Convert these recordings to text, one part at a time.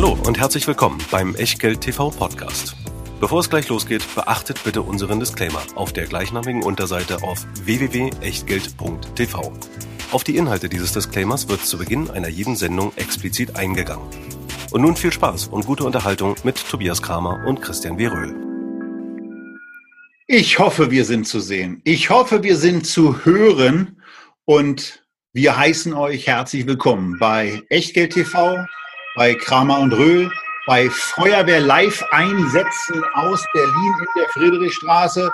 Hallo und herzlich willkommen beim Echtgeld TV Podcast. Bevor es gleich losgeht, beachtet bitte unseren Disclaimer auf der gleichnamigen Unterseite auf www.echtgeld.tv. Auf die Inhalte dieses Disclaimers wird zu Beginn einer jeden Sendung explizit eingegangen. Und nun viel Spaß und gute Unterhaltung mit Tobias Kramer und Christian W. Röhl. Ich hoffe, wir sind zu sehen. Ich hoffe, wir sind zu hören und wir heißen euch herzlich willkommen bei Echtgeld TV, bei Kramer und Röhl, bei Feuerwehr Live-Einsätzen aus Berlin in der Friedrichstraße,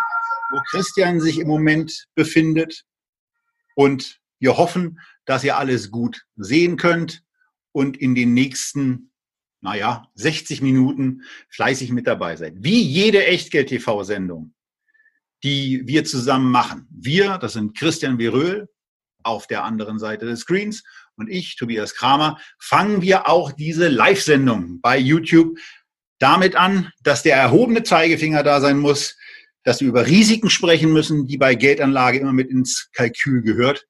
wo Christian sich im Moment befindet. Und wir hoffen, dass ihr alles gut sehen könnt und in den nächsten, naja, 60 Minuten fleißig mit dabei seid. Wie jede Echtgeld-TV-Sendung, die wir zusammen machen. Wir, das sind Christian Veröhl auf der anderen Seite des Screens und ich, Tobias Kramer, fangen wir auch diese Live-Sendung bei YouTube damit an, dass der erhobene Zeigefinger da sein muss, dass wir über Risiken sprechen müssen, die bei Geldanlage immer mit ins Kalkül gehört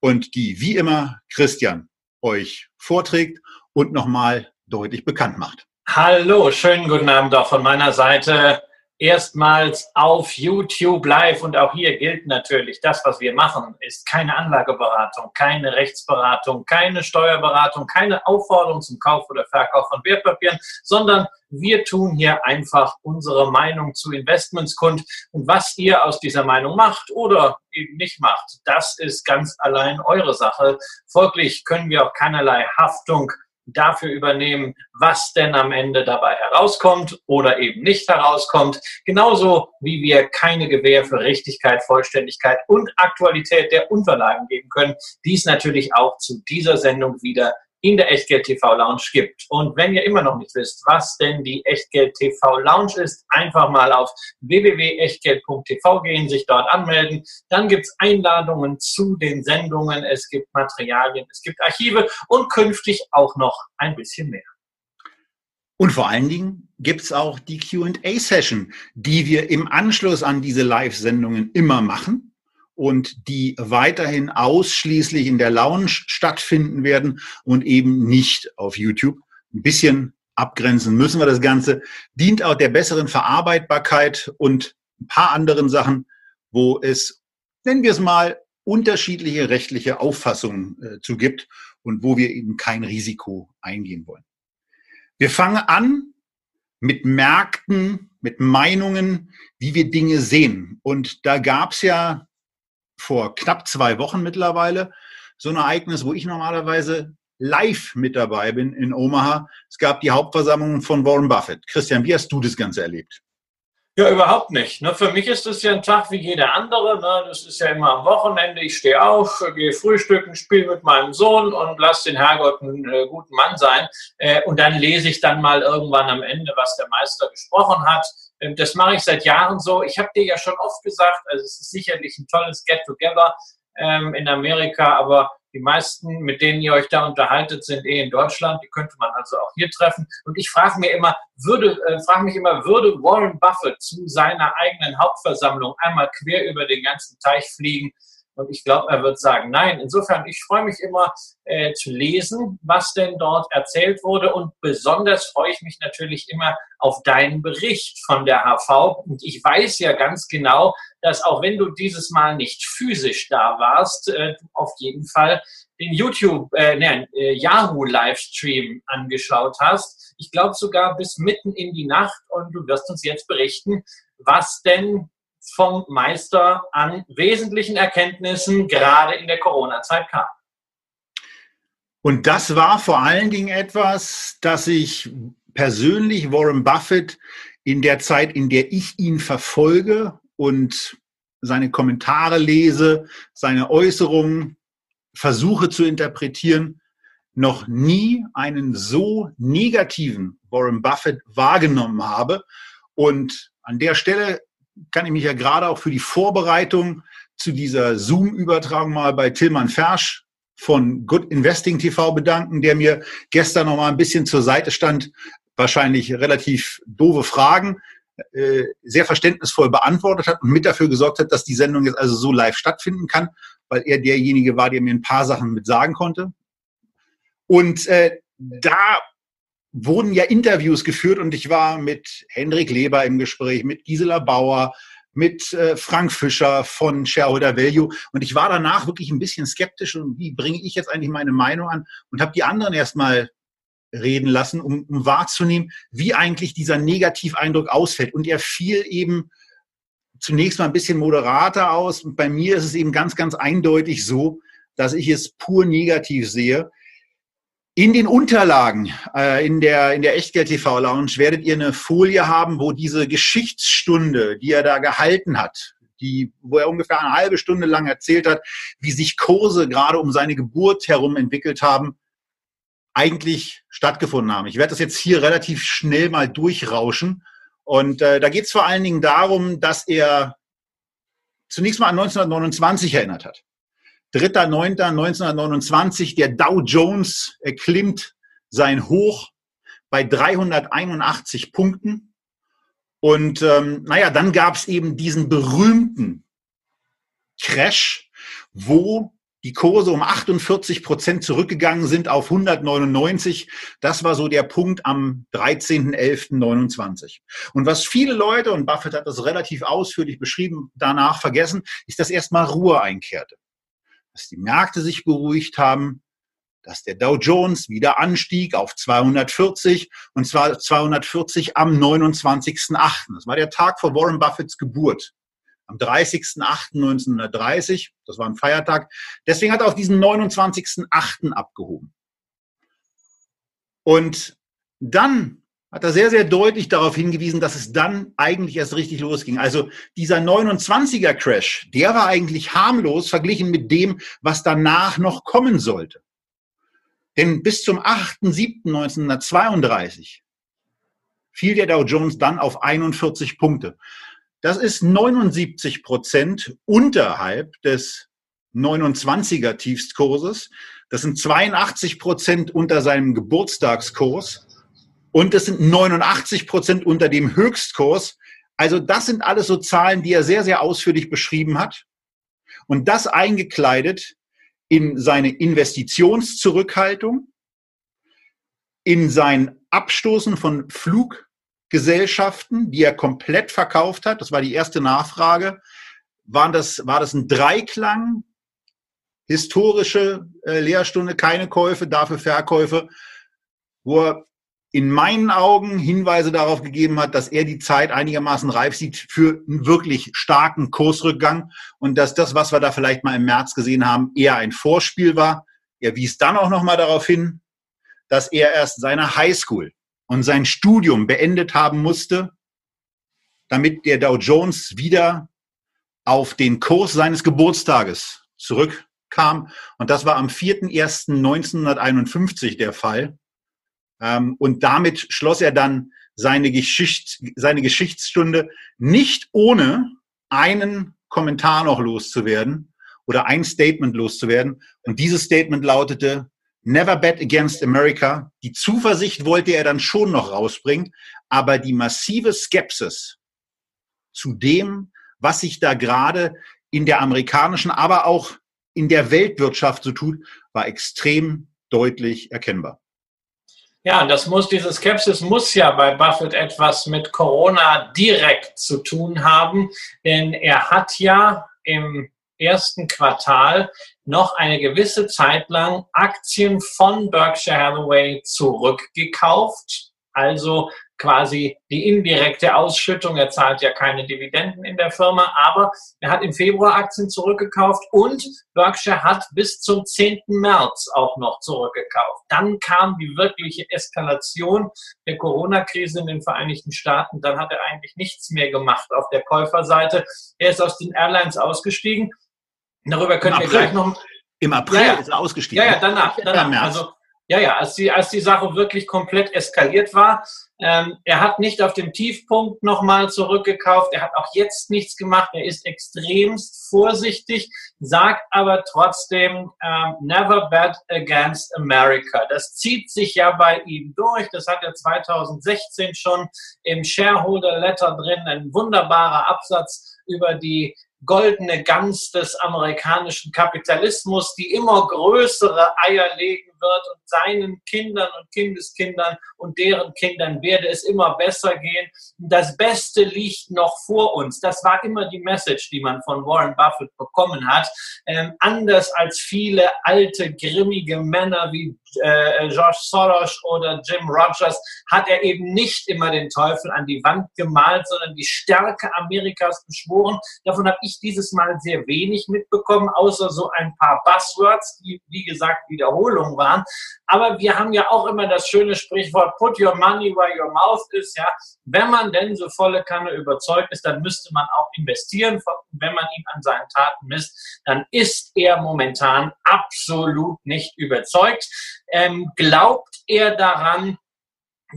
und die wie immer Christian euch vorträgt und nochmal deutlich bekannt macht. Hallo, schönen guten Abend auch von meiner Seite erstmals auf YouTube live und auch hier gilt natürlich, das, was wir machen, ist keine Anlageberatung, keine Rechtsberatung, keine Steuerberatung, keine Aufforderung zum Kauf oder Verkauf von Wertpapieren, sondern wir tun hier einfach unsere Meinung zu Investments kund. Und was ihr aus dieser Meinung macht oder eben nicht macht, das ist ganz allein eure Sache. Folglich können wir auch keinerlei Haftung dafür übernehmen, was denn am Ende dabei herauskommt oder eben nicht herauskommt. Genauso wie wir keine Gewähr für Richtigkeit, Vollständigkeit und Aktualität der Unterlagen geben können. Dies natürlich auch zu dieser Sendung wieder in der Echtgeld TV Lounge gibt. Und wenn ihr immer noch nicht wisst, was denn die Echtgeld TV Lounge ist, einfach mal auf www.echtgeld.tv gehen, sich dort anmelden. Dann gibt's Einladungen zu den Sendungen, es gibt Materialien, es gibt Archive und künftig auch noch ein bisschen mehr. Und vor allen Dingen gibt's auch die QA-Session, die wir im Anschluss an diese Live-Sendungen immer machen und die weiterhin ausschließlich in der Lounge stattfinden werden und eben nicht auf YouTube. Ein bisschen abgrenzen müssen wir das Ganze. Dient auch der besseren Verarbeitbarkeit und ein paar anderen Sachen, wo es, nennen wir es mal, unterschiedliche rechtliche Auffassungen äh, zu gibt und wo wir eben kein Risiko eingehen wollen. Wir fangen an mit Märkten, mit Meinungen, wie wir Dinge sehen. Und da gab es ja vor knapp zwei Wochen mittlerweile so ein Ereignis, wo ich normalerweise live mit dabei bin in Omaha. Es gab die Hauptversammlung von Warren Buffett. Christian, wie hast du das Ganze erlebt? Ja, überhaupt nicht. Ne? Für mich ist das ja ein Tag wie jeder andere. Ne? Das ist ja immer am Wochenende. Ich stehe auf, gehe frühstücken, spiele mit meinem Sohn und lasse den Herrgott einen äh, guten Mann sein. Äh, und dann lese ich dann mal irgendwann am Ende, was der Meister gesprochen hat. Ähm, das mache ich seit Jahren so. Ich habe dir ja schon oft gesagt, also es ist sicherlich ein tolles Get-Together ähm, in Amerika, aber die meisten, mit denen ihr euch da unterhaltet, sind eh in Deutschland. Die könnte man also auch hier treffen. Und ich frage mir immer, würde, äh, frage mich immer, würde Warren Buffett zu seiner eigenen Hauptversammlung einmal quer über den ganzen Teich fliegen und ich glaube, er wird sagen, nein. Insofern, ich freue mich immer äh, zu lesen, was denn dort erzählt wurde. Und besonders freue ich mich natürlich immer auf deinen Bericht von der HV. Und ich weiß ja ganz genau, dass auch wenn du dieses Mal nicht physisch da warst, äh, auf jeden Fall den YouTube, äh, nein, äh, Yahoo Livestream angeschaut hast. Ich glaube sogar bis mitten in die Nacht und du wirst uns jetzt berichten, was denn vom Meister an wesentlichen Erkenntnissen gerade in der Corona-Zeit kam. Und das war vor allen Dingen etwas, das ich persönlich Warren Buffett in der Zeit, in der ich ihn verfolge und seine Kommentare lese, seine Äußerungen versuche zu interpretieren, noch nie einen so negativen Warren Buffett wahrgenommen habe. Und an der Stelle kann ich mich ja gerade auch für die Vorbereitung zu dieser Zoom-Übertragung mal bei Tillmann Fersch von Good Investing TV bedanken, der mir gestern noch mal ein bisschen zur Seite stand, wahrscheinlich relativ doofe Fragen, äh, sehr verständnisvoll beantwortet hat und mit dafür gesorgt hat, dass die Sendung jetzt also so live stattfinden kann, weil er derjenige war, der mir ein paar Sachen mit sagen konnte. Und äh, da wurden ja Interviews geführt und ich war mit Hendrik Leber im Gespräch, mit Gisela Bauer, mit äh, Frank Fischer von Shareholder Value und ich war danach wirklich ein bisschen skeptisch und wie bringe ich jetzt eigentlich meine Meinung an und habe die anderen erstmal reden lassen, um, um wahrzunehmen, wie eigentlich dieser Negativeindruck ausfällt. Und er fiel eben zunächst mal ein bisschen moderater aus. Und bei mir ist es eben ganz, ganz eindeutig so, dass ich es pur negativ sehe. In den Unterlagen äh, in der, in der Echtgeld-TV-Lounge werdet ihr eine Folie haben, wo diese Geschichtsstunde, die er da gehalten hat, die, wo er ungefähr eine halbe Stunde lang erzählt hat, wie sich Kurse gerade um seine Geburt herum entwickelt haben, eigentlich stattgefunden haben. Ich werde das jetzt hier relativ schnell mal durchrauschen. Und äh, da geht es vor allen Dingen darum, dass er zunächst mal an 1929 erinnert hat. 3.9.1929, der Dow Jones erklimmt sein Hoch bei 381 Punkten. Und ähm, naja, dann gab es eben diesen berühmten Crash, wo die Kurse um 48 Prozent zurückgegangen sind auf 199. Das war so der Punkt am 13.11.29. Und was viele Leute, und Buffett hat das relativ ausführlich beschrieben, danach vergessen, ist, dass erstmal Ruhe einkehrte. Dass die Märkte sich beruhigt haben, dass der Dow Jones wieder anstieg auf 240 und zwar 240 am 29.8. Das war der Tag vor Warren Buffetts Geburt am 30.08.1930. Das war ein Feiertag. Deswegen hat er auf diesen 29.08. abgehoben. Und dann hat er sehr, sehr deutlich darauf hingewiesen, dass es dann eigentlich erst richtig losging. Also dieser 29er Crash, der war eigentlich harmlos verglichen mit dem, was danach noch kommen sollte. Denn bis zum 8.7.1932 fiel der Dow Jones dann auf 41 Punkte. Das ist 79 Prozent unterhalb des 29er Tiefstkurses. Das sind 82 Prozent unter seinem Geburtstagskurs und das sind 89 Prozent unter dem Höchstkurs. Also das sind alles so Zahlen, die er sehr, sehr ausführlich beschrieben hat. Und das eingekleidet in seine Investitionszurückhaltung, in sein Abstoßen von Flug Gesellschaften, die er komplett verkauft hat. Das war die erste Nachfrage. Waren das, war das ein Dreiklang? Historische äh, Lehrstunde, keine Käufe, dafür Verkäufe, wo er in meinen Augen Hinweise darauf gegeben hat, dass er die Zeit einigermaßen reif sieht für einen wirklich starken Kursrückgang und dass das, was wir da vielleicht mal im März gesehen haben, eher ein Vorspiel war. Er wies dann auch nochmal darauf hin, dass er erst seine Highschool und sein Studium beendet haben musste, damit der Dow Jones wieder auf den Kurs seines Geburtstages zurückkam. Und das war am 4.1.1951 der Fall. Ähm, und damit schloss er dann seine, Geschicht, seine Geschichtsstunde nicht ohne einen Kommentar noch loszuwerden oder ein Statement loszuwerden. Und dieses Statement lautete, Never Bet Against America. Die Zuversicht wollte er dann schon noch rausbringen, aber die massive Skepsis zu dem, was sich da gerade in der amerikanischen, aber auch in der Weltwirtschaft so tut, war extrem deutlich erkennbar. Ja, das muss, diese Skepsis muss ja bei Buffett etwas mit Corona direkt zu tun haben, denn er hat ja im ersten Quartal noch eine gewisse Zeit lang Aktien von Berkshire Hathaway zurückgekauft. Also quasi die indirekte Ausschüttung. Er zahlt ja keine Dividenden in der Firma, aber er hat im Februar Aktien zurückgekauft und Berkshire hat bis zum 10. März auch noch zurückgekauft. Dann kam die wirkliche Eskalation der Corona-Krise in den Vereinigten Staaten. Dann hat er eigentlich nichts mehr gemacht auf der Käuferseite. Er ist aus den Airlines ausgestiegen Darüber können wir gleich noch. Im April ja, ja. ist er ausgestiegen. Ja, ja, danach. danach. Also, ja, ja, als die, als die Sache wirklich komplett eskaliert war. Ähm, er hat nicht auf dem Tiefpunkt nochmal zurückgekauft. Er hat auch jetzt nichts gemacht. Er ist extremst vorsichtig, sagt aber trotzdem, ähm, never bet against America. Das zieht sich ja bei ihm durch. Das hat er 2016 schon im Shareholder Letter drin. Ein wunderbarer Absatz über die goldene Gans des amerikanischen Kapitalismus, die immer größere Eier legen wird und seinen Kindern und Kindeskindern und deren Kindern werde es immer besser gehen. Das Beste liegt noch vor uns. Das war immer die Message, die man von Warren Buffett bekommen hat. Ähm, anders als viele alte, grimmige Männer wie äh, George Soros oder Jim Rogers hat er eben nicht immer den Teufel an die Wand gemalt, sondern die Stärke Amerikas beschworen. Davon habe ich dieses Mal sehr wenig mitbekommen, außer so ein paar Buzzwords, die wie gesagt Wiederholungen waren. Aber wir haben ja auch immer das schöne Sprichwort, put your money where your mouth is. Ja, wenn man denn so volle Kanne überzeugt ist, dann müsste man auch investieren. Wenn man ihn an seinen Taten misst, dann ist er momentan absolut nicht überzeugt. Ähm, glaubt er daran,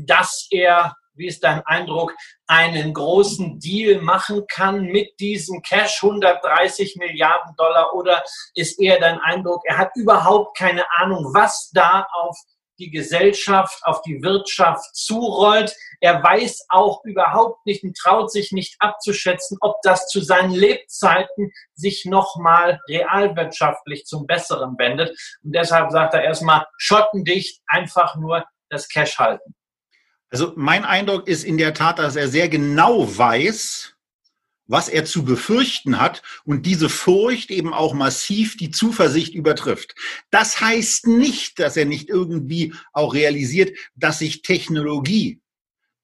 dass er, wie ist dein Eindruck, einen großen Deal machen kann mit diesem Cash 130 Milliarden Dollar oder ist eher dein Eindruck, er hat überhaupt keine Ahnung, was da auf die Gesellschaft, auf die Wirtschaft zurollt. Er weiß auch überhaupt nicht und traut sich nicht abzuschätzen, ob das zu seinen Lebzeiten sich nochmal realwirtschaftlich zum Besseren wendet. Und deshalb sagt er erstmal, schottendicht, einfach nur das Cash halten. Also mein Eindruck ist in der Tat, dass er sehr genau weiß, was er zu befürchten hat und diese Furcht eben auch massiv die Zuversicht übertrifft. Das heißt nicht, dass er nicht irgendwie auch realisiert, dass sich Technologie,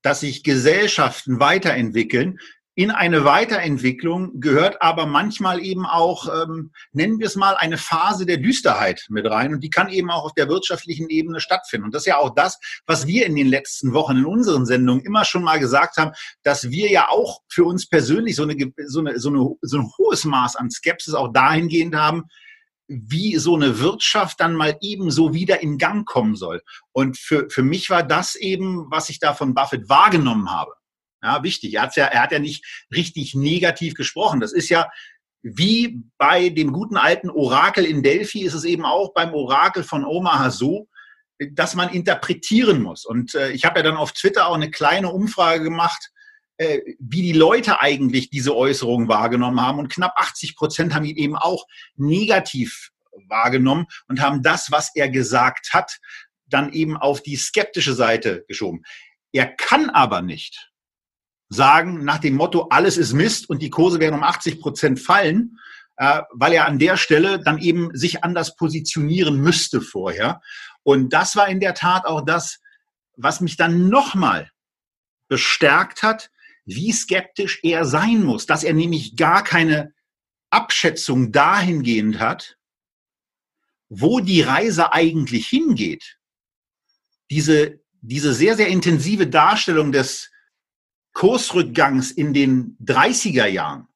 dass sich Gesellschaften weiterentwickeln, in eine Weiterentwicklung gehört aber manchmal eben auch, ähm, nennen wir es mal, eine Phase der Düsterheit mit rein. Und die kann eben auch auf der wirtschaftlichen Ebene stattfinden. Und das ist ja auch das, was wir in den letzten Wochen in unseren Sendungen immer schon mal gesagt haben, dass wir ja auch für uns persönlich so, eine, so, eine, so, eine, so ein hohes Maß an Skepsis auch dahingehend haben, wie so eine Wirtschaft dann mal eben so wieder in Gang kommen soll. Und für, für mich war das eben, was ich da von Buffett wahrgenommen habe. Ja, wichtig. Er, ja, er hat ja nicht richtig negativ gesprochen. Das ist ja wie bei dem guten alten Orakel in Delphi ist es eben auch beim Orakel von Omaha so, dass man interpretieren muss. Und äh, ich habe ja dann auf Twitter auch eine kleine Umfrage gemacht, äh, wie die Leute eigentlich diese Äußerungen wahrgenommen haben. Und knapp 80 Prozent haben ihn eben auch negativ wahrgenommen und haben das, was er gesagt hat, dann eben auf die skeptische Seite geschoben. Er kann aber nicht, sagen nach dem Motto, alles ist Mist und die Kurse werden um 80 Prozent fallen, äh, weil er an der Stelle dann eben sich anders positionieren müsste vorher. Und das war in der Tat auch das, was mich dann nochmal bestärkt hat, wie skeptisch er sein muss, dass er nämlich gar keine Abschätzung dahingehend hat, wo die Reise eigentlich hingeht. Diese, diese sehr, sehr intensive Darstellung des, Kursrückgangs in den 30er Jahren,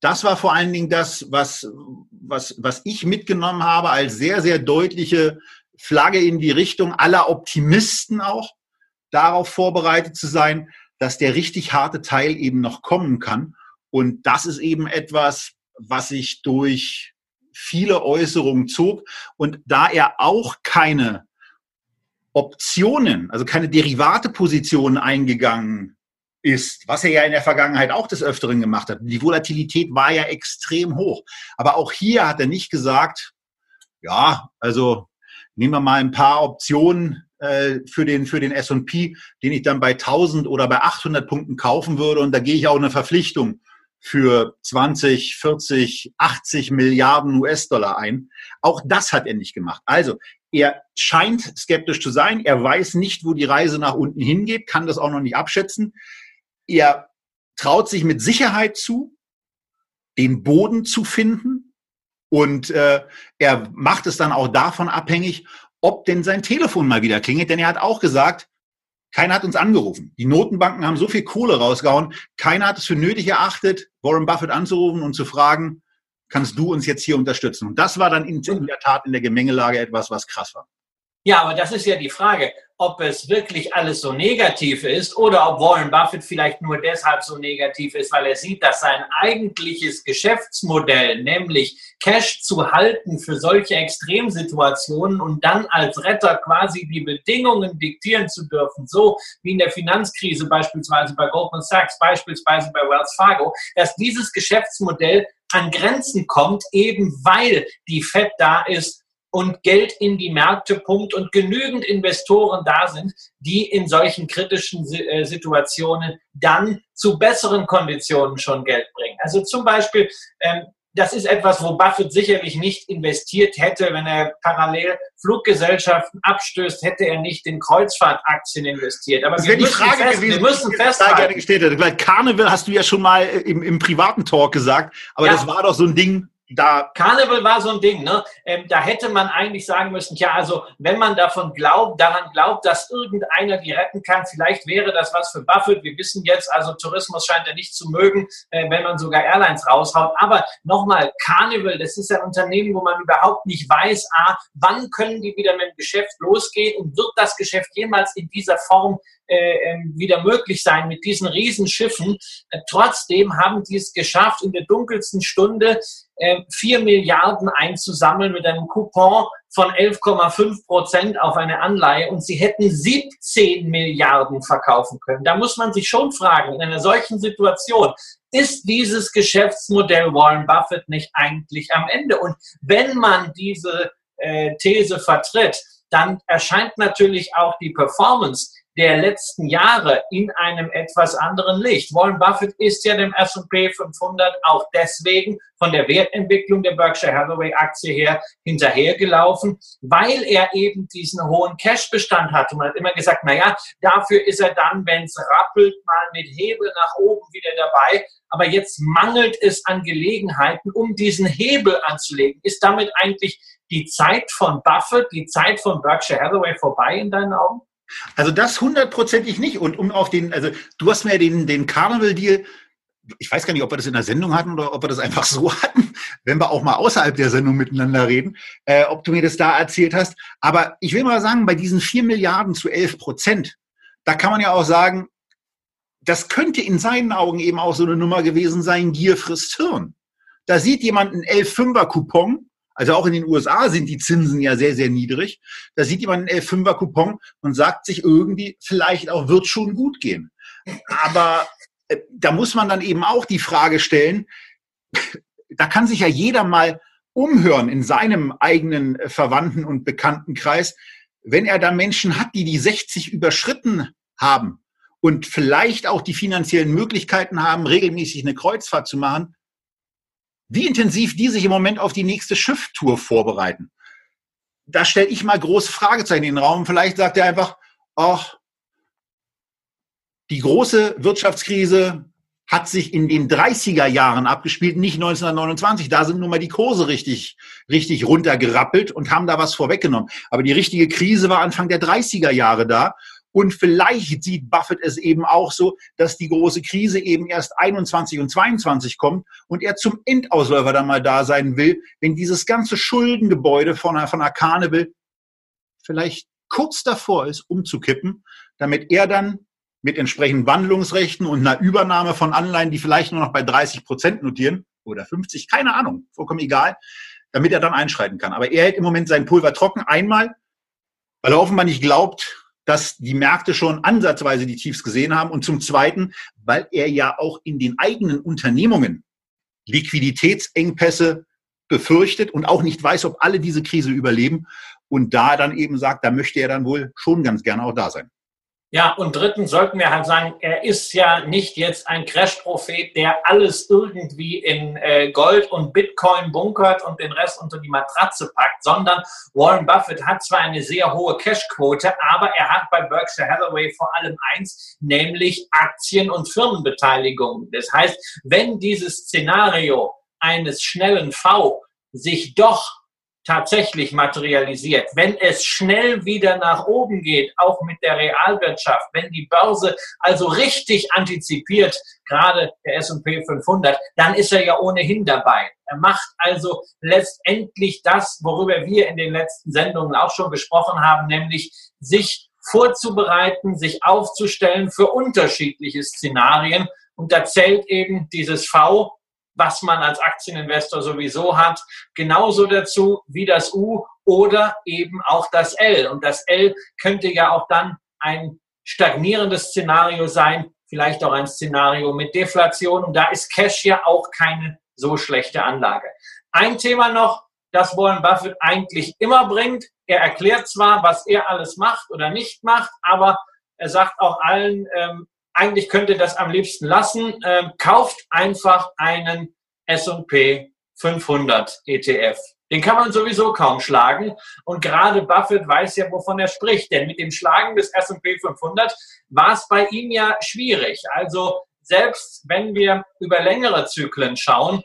das war vor allen Dingen das, was, was, was ich mitgenommen habe als sehr, sehr deutliche Flagge in die Richtung aller Optimisten auch, darauf vorbereitet zu sein, dass der richtig harte Teil eben noch kommen kann. Und das ist eben etwas, was sich durch viele Äußerungen zog. Und da er auch keine Optionen, also keine Derivate-Positionen eingegangen ist, was er ja in der Vergangenheit auch des Öfteren gemacht hat. Die Volatilität war ja extrem hoch. Aber auch hier hat er nicht gesagt, ja, also nehmen wir mal ein paar Optionen äh, für den, für den S&P, den ich dann bei 1000 oder bei 800 Punkten kaufen würde und da gehe ich auch eine Verpflichtung für 20, 40, 80 Milliarden US-Dollar ein. Auch das hat er nicht gemacht. Also er scheint skeptisch zu sein. Er weiß nicht, wo die Reise nach unten hingeht, kann das auch noch nicht abschätzen er traut sich mit Sicherheit zu, den Boden zu finden und äh, er macht es dann auch davon abhängig, ob denn sein Telefon mal wieder klingelt, denn er hat auch gesagt, keiner hat uns angerufen. Die Notenbanken haben so viel Kohle rausgehauen, keiner hat es für nötig erachtet, Warren Buffett anzurufen und zu fragen, kannst du uns jetzt hier unterstützen? Und das war dann in, in der Tat in der Gemengelage etwas, was krass war. Ja, aber das ist ja die Frage, ob es wirklich alles so negativ ist oder ob Warren Buffett vielleicht nur deshalb so negativ ist, weil er sieht, dass sein eigentliches Geschäftsmodell, nämlich Cash zu halten für solche Extremsituationen und dann als Retter quasi die Bedingungen diktieren zu dürfen, so wie in der Finanzkrise beispielsweise bei Goldman Sachs, beispielsweise bei Wells Fargo, dass dieses Geschäftsmodell an Grenzen kommt, eben weil die Fed da ist, und Geld in die Märkte pumpt und genügend Investoren da sind, die in solchen kritischen äh, Situationen dann zu besseren Konditionen schon Geld bringen. Also zum Beispiel, ähm, das ist etwas, wo Buffett sicherlich nicht investiert hätte, wenn er parallel Fluggesellschaften abstößt, hätte er nicht in Kreuzfahrtaktien investiert. Aber das wäre die Frage fest, gewesen, wir müssen festhalten. gerne gestellt hätte. Weil Carnival hast du ja schon mal im, im privaten Talk gesagt, aber ja. das war doch so ein Ding, da Carnival war so ein Ding, ne? Ähm, da hätte man eigentlich sagen müssen, ja, also wenn man davon glaubt, daran glaubt, dass irgendeiner die retten kann, vielleicht wäre das was für Buffett. Wir wissen jetzt, also Tourismus scheint er nicht zu mögen, äh, wenn man sogar Airlines raushaut. Aber nochmal, Carnival, das ist ein Unternehmen, wo man überhaupt nicht weiß, a, wann können die wieder mit dem Geschäft losgehen und wird das Geschäft jemals in dieser Form wieder möglich sein mit diesen Riesenschiffen. Äh, trotzdem haben die es geschafft, in der dunkelsten Stunde äh, 4 Milliarden einzusammeln mit einem Coupon von 11,5 Prozent auf eine Anleihe und sie hätten 17 Milliarden verkaufen können. Da muss man sich schon fragen, in einer solchen Situation, ist dieses Geschäftsmodell Warren Buffett nicht eigentlich am Ende? Und wenn man diese äh, These vertritt, dann erscheint natürlich auch die Performance der letzten Jahre in einem etwas anderen Licht. Warren Buffett ist ja dem S&P 500 auch deswegen von der Wertentwicklung der Berkshire Hathaway Aktie her hinterhergelaufen, weil er eben diesen hohen Cashbestand hatte. Man hat immer gesagt, na ja, dafür ist er dann, wenn es rappelt, mal mit Hebel nach oben wieder dabei. Aber jetzt mangelt es an Gelegenheiten, um diesen Hebel anzulegen. Ist damit eigentlich die Zeit von Buffett, die Zeit von Berkshire Hathaway vorbei in deinen Augen? Also das hundertprozentig nicht. Und um auf den, also du hast mir den, den Carnival-Deal, ich weiß gar nicht, ob wir das in der Sendung hatten oder ob wir das einfach so hatten, wenn wir auch mal außerhalb der Sendung miteinander reden, äh, ob du mir das da erzählt hast. Aber ich will mal sagen, bei diesen vier Milliarden zu elf Prozent, da kann man ja auch sagen, das könnte in seinen Augen eben auch so eine Nummer gewesen sein, Gier frisst Hirn. Da sieht jemand einen 11-5er-Coupon also auch in den USA sind die Zinsen ja sehr, sehr niedrig. Da sieht jemand einen 11-5er-Coupon und sagt sich irgendwie, vielleicht auch wird schon gut gehen. Aber äh, da muss man dann eben auch die Frage stellen, da kann sich ja jeder mal umhören in seinem eigenen äh, Verwandten- und Bekanntenkreis, wenn er da Menschen hat, die die 60 überschritten haben und vielleicht auch die finanziellen Möglichkeiten haben, regelmäßig eine Kreuzfahrt zu machen, wie intensiv die sich im Moment auf die nächste Schifftour vorbereiten. Da stelle ich mal große Fragezeichen in den Raum. Vielleicht sagt er einfach, ach, die große Wirtschaftskrise hat sich in den 30er Jahren abgespielt, nicht 1929. Da sind nun mal die Kurse richtig, richtig runtergerappelt und haben da was vorweggenommen. Aber die richtige Krise war Anfang der 30er Jahre da. Und vielleicht sieht Buffett es eben auch so, dass die große Krise eben erst 21 und 22 kommt und er zum Endausläufer dann mal da sein will, wenn dieses ganze Schuldengebäude von von einer Carnival vielleicht kurz davor ist, umzukippen, damit er dann mit entsprechenden Wandlungsrechten und einer Übernahme von Anleihen, die vielleicht nur noch bei 30 Prozent notieren oder 50, keine Ahnung, vollkommen egal, damit er dann einschreiten kann. Aber er hält im Moment sein Pulver trocken, einmal, weil er offenbar nicht glaubt, dass die Märkte schon ansatzweise die Tiefs gesehen haben und zum Zweiten, weil er ja auch in den eigenen Unternehmungen Liquiditätsengpässe befürchtet und auch nicht weiß, ob alle diese Krise überleben und da dann eben sagt, da möchte er dann wohl schon ganz gerne auch da sein. Ja, und drittens sollten wir halt sagen, er ist ja nicht jetzt ein Crash-Prophet, der alles irgendwie in äh, Gold und Bitcoin bunkert und den Rest unter die Matratze packt, sondern Warren Buffett hat zwar eine sehr hohe Cash-Quote, aber er hat bei Berkshire Hathaway vor allem eins, nämlich Aktien- und Firmenbeteiligung. Das heißt, wenn dieses Szenario eines schnellen V sich doch tatsächlich materialisiert, wenn es schnell wieder nach oben geht, auch mit der Realwirtschaft, wenn die Börse also richtig antizipiert, gerade der S&P 500, dann ist er ja ohnehin dabei. Er macht also letztendlich das, worüber wir in den letzten Sendungen auch schon gesprochen haben, nämlich sich vorzubereiten, sich aufzustellen für unterschiedliche Szenarien. Und da zählt eben dieses V was man als Aktieninvestor sowieso hat, genauso dazu wie das U oder eben auch das L. Und das L könnte ja auch dann ein stagnierendes Szenario sein, vielleicht auch ein Szenario mit Deflation. Und da ist Cash ja auch keine so schlechte Anlage. Ein Thema noch, das Warren Buffett eigentlich immer bringt. Er erklärt zwar, was er alles macht oder nicht macht, aber er sagt auch allen, ähm, eigentlich könnte das am liebsten lassen. Ähm, kauft einfach einen S&P 500 ETF. Den kann man sowieso kaum schlagen. Und gerade Buffett weiß ja, wovon er spricht. Denn mit dem Schlagen des S&P 500 war es bei ihm ja schwierig. Also selbst wenn wir über längere Zyklen schauen,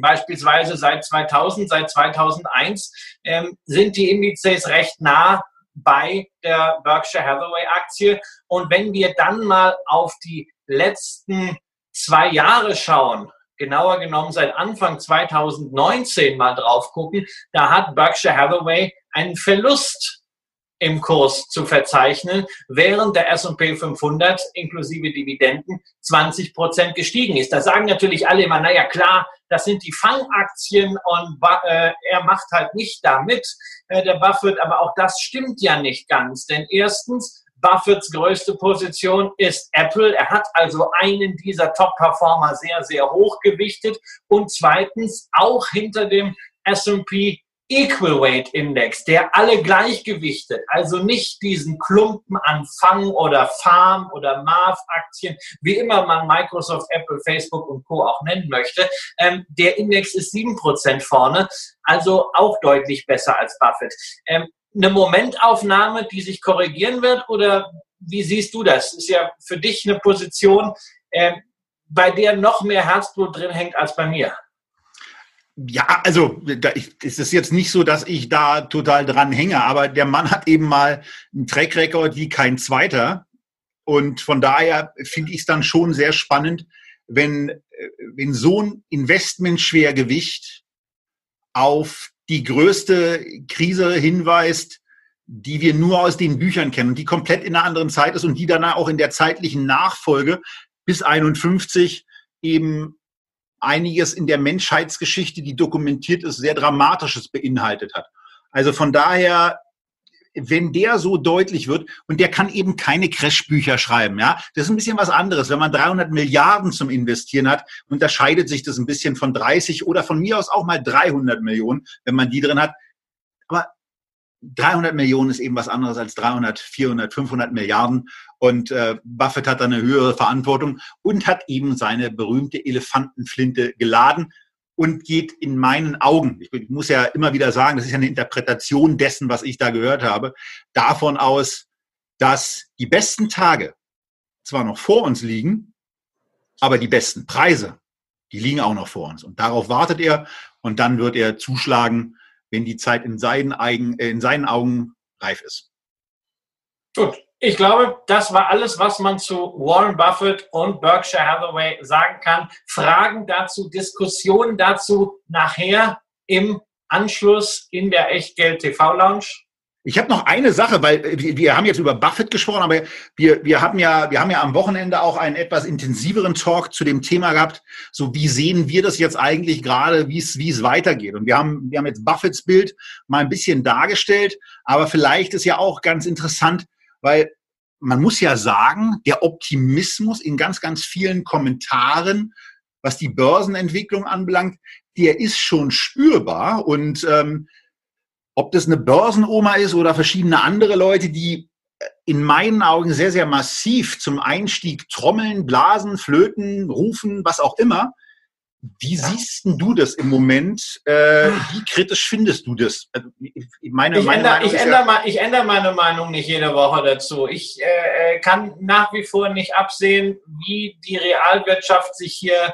beispielsweise seit 2000, seit 2001, ähm, sind die Indizes recht nah bei der Berkshire Hathaway Aktie. Und wenn wir dann mal auf die letzten zwei Jahre schauen, genauer genommen seit Anfang 2019 mal drauf gucken, da hat Berkshire Hathaway einen Verlust im Kurs zu verzeichnen, während der S&P 500 inklusive Dividenden 20 Prozent gestiegen ist. Da sagen natürlich alle immer, naja klar, das sind die Fangaktien und äh, er macht halt nicht damit, äh, der Buffett, aber auch das stimmt ja nicht ganz, denn erstens Buffetts größte Position ist Apple. Er hat also einen dieser Top-Performer sehr, sehr hoch gewichtet. Und zweitens auch hinter dem S&P Equal Weight Index, der alle gleichgewichtet, also nicht diesen Klumpen an Fang oder Farm oder Marv Aktien, wie immer man Microsoft, Apple, Facebook und Co. auch nennen möchte. Ähm, der Index ist sieben Prozent vorne, also auch deutlich besser als Buffett. Ähm, eine Momentaufnahme, die sich korrigieren wird? Oder wie siehst du das? Ist ja für dich eine Position, äh, bei der noch mehr Herzblut drin hängt als bei mir. Ja, also da ist es jetzt nicht so, dass ich da total dran hänge, aber der Mann hat eben mal einen Track Record wie kein zweiter. Und von daher finde ich es dann schon sehr spannend, wenn, äh, wenn so ein Investmentschwergewicht auf die größte Krise hinweist, die wir nur aus den Büchern kennen und die komplett in einer anderen Zeit ist und die dann auch in der zeitlichen Nachfolge bis 51 eben einiges in der Menschheitsgeschichte, die dokumentiert ist, sehr Dramatisches beinhaltet hat. Also von daher wenn der so deutlich wird und der kann eben keine Crashbücher schreiben, ja, das ist ein bisschen was anderes. Wenn man 300 Milliarden zum Investieren hat, unterscheidet sich das ein bisschen von 30 oder von mir aus auch mal 300 Millionen, wenn man die drin hat. Aber 300 Millionen ist eben was anderes als 300, 400, 500 Milliarden. Und äh, Buffett hat da eine höhere Verantwortung und hat eben seine berühmte Elefantenflinte geladen und geht in meinen Augen, ich muss ja immer wieder sagen, das ist ja eine Interpretation dessen, was ich da gehört habe, davon aus, dass die besten Tage zwar noch vor uns liegen, aber die besten Preise, die liegen auch noch vor uns. Und darauf wartet er und dann wird er zuschlagen, wenn die Zeit in seinen, Eigen, äh, in seinen Augen reif ist. Gut, ich glaube, das war alles, was man zu Warren Buffett und Berkshire Hathaway sagen kann. Fragen dazu, Diskussionen dazu nachher im Anschluss in der Echtgeld TV Lounge. Ich habe noch eine Sache, weil wir haben jetzt über Buffett gesprochen, aber wir, wir haben ja, wir haben ja am Wochenende auch einen etwas intensiveren Talk zu dem Thema gehabt. So, wie sehen wir das jetzt eigentlich gerade, wie es, wie es weitergeht? Und wir haben, wir haben jetzt Buffetts Bild mal ein bisschen dargestellt, aber vielleicht ist ja auch ganz interessant, weil man muss ja sagen, der Optimismus in ganz, ganz vielen Kommentaren, was die Börsenentwicklung anbelangt, der ist schon spürbar. Und ähm, ob das eine Börsenoma ist oder verschiedene andere Leute, die in meinen Augen sehr, sehr massiv zum Einstieg trommeln, blasen, flöten, rufen, was auch immer, wie ja. siehst du das im Moment? Äh, wie kritisch findest du das? Meine, ich, meine ändere, ich, ändere mal, ich ändere meine Meinung nicht jede Woche dazu. Ich äh, äh, kann nach wie vor nicht absehen, wie die Realwirtschaft sich hier äh,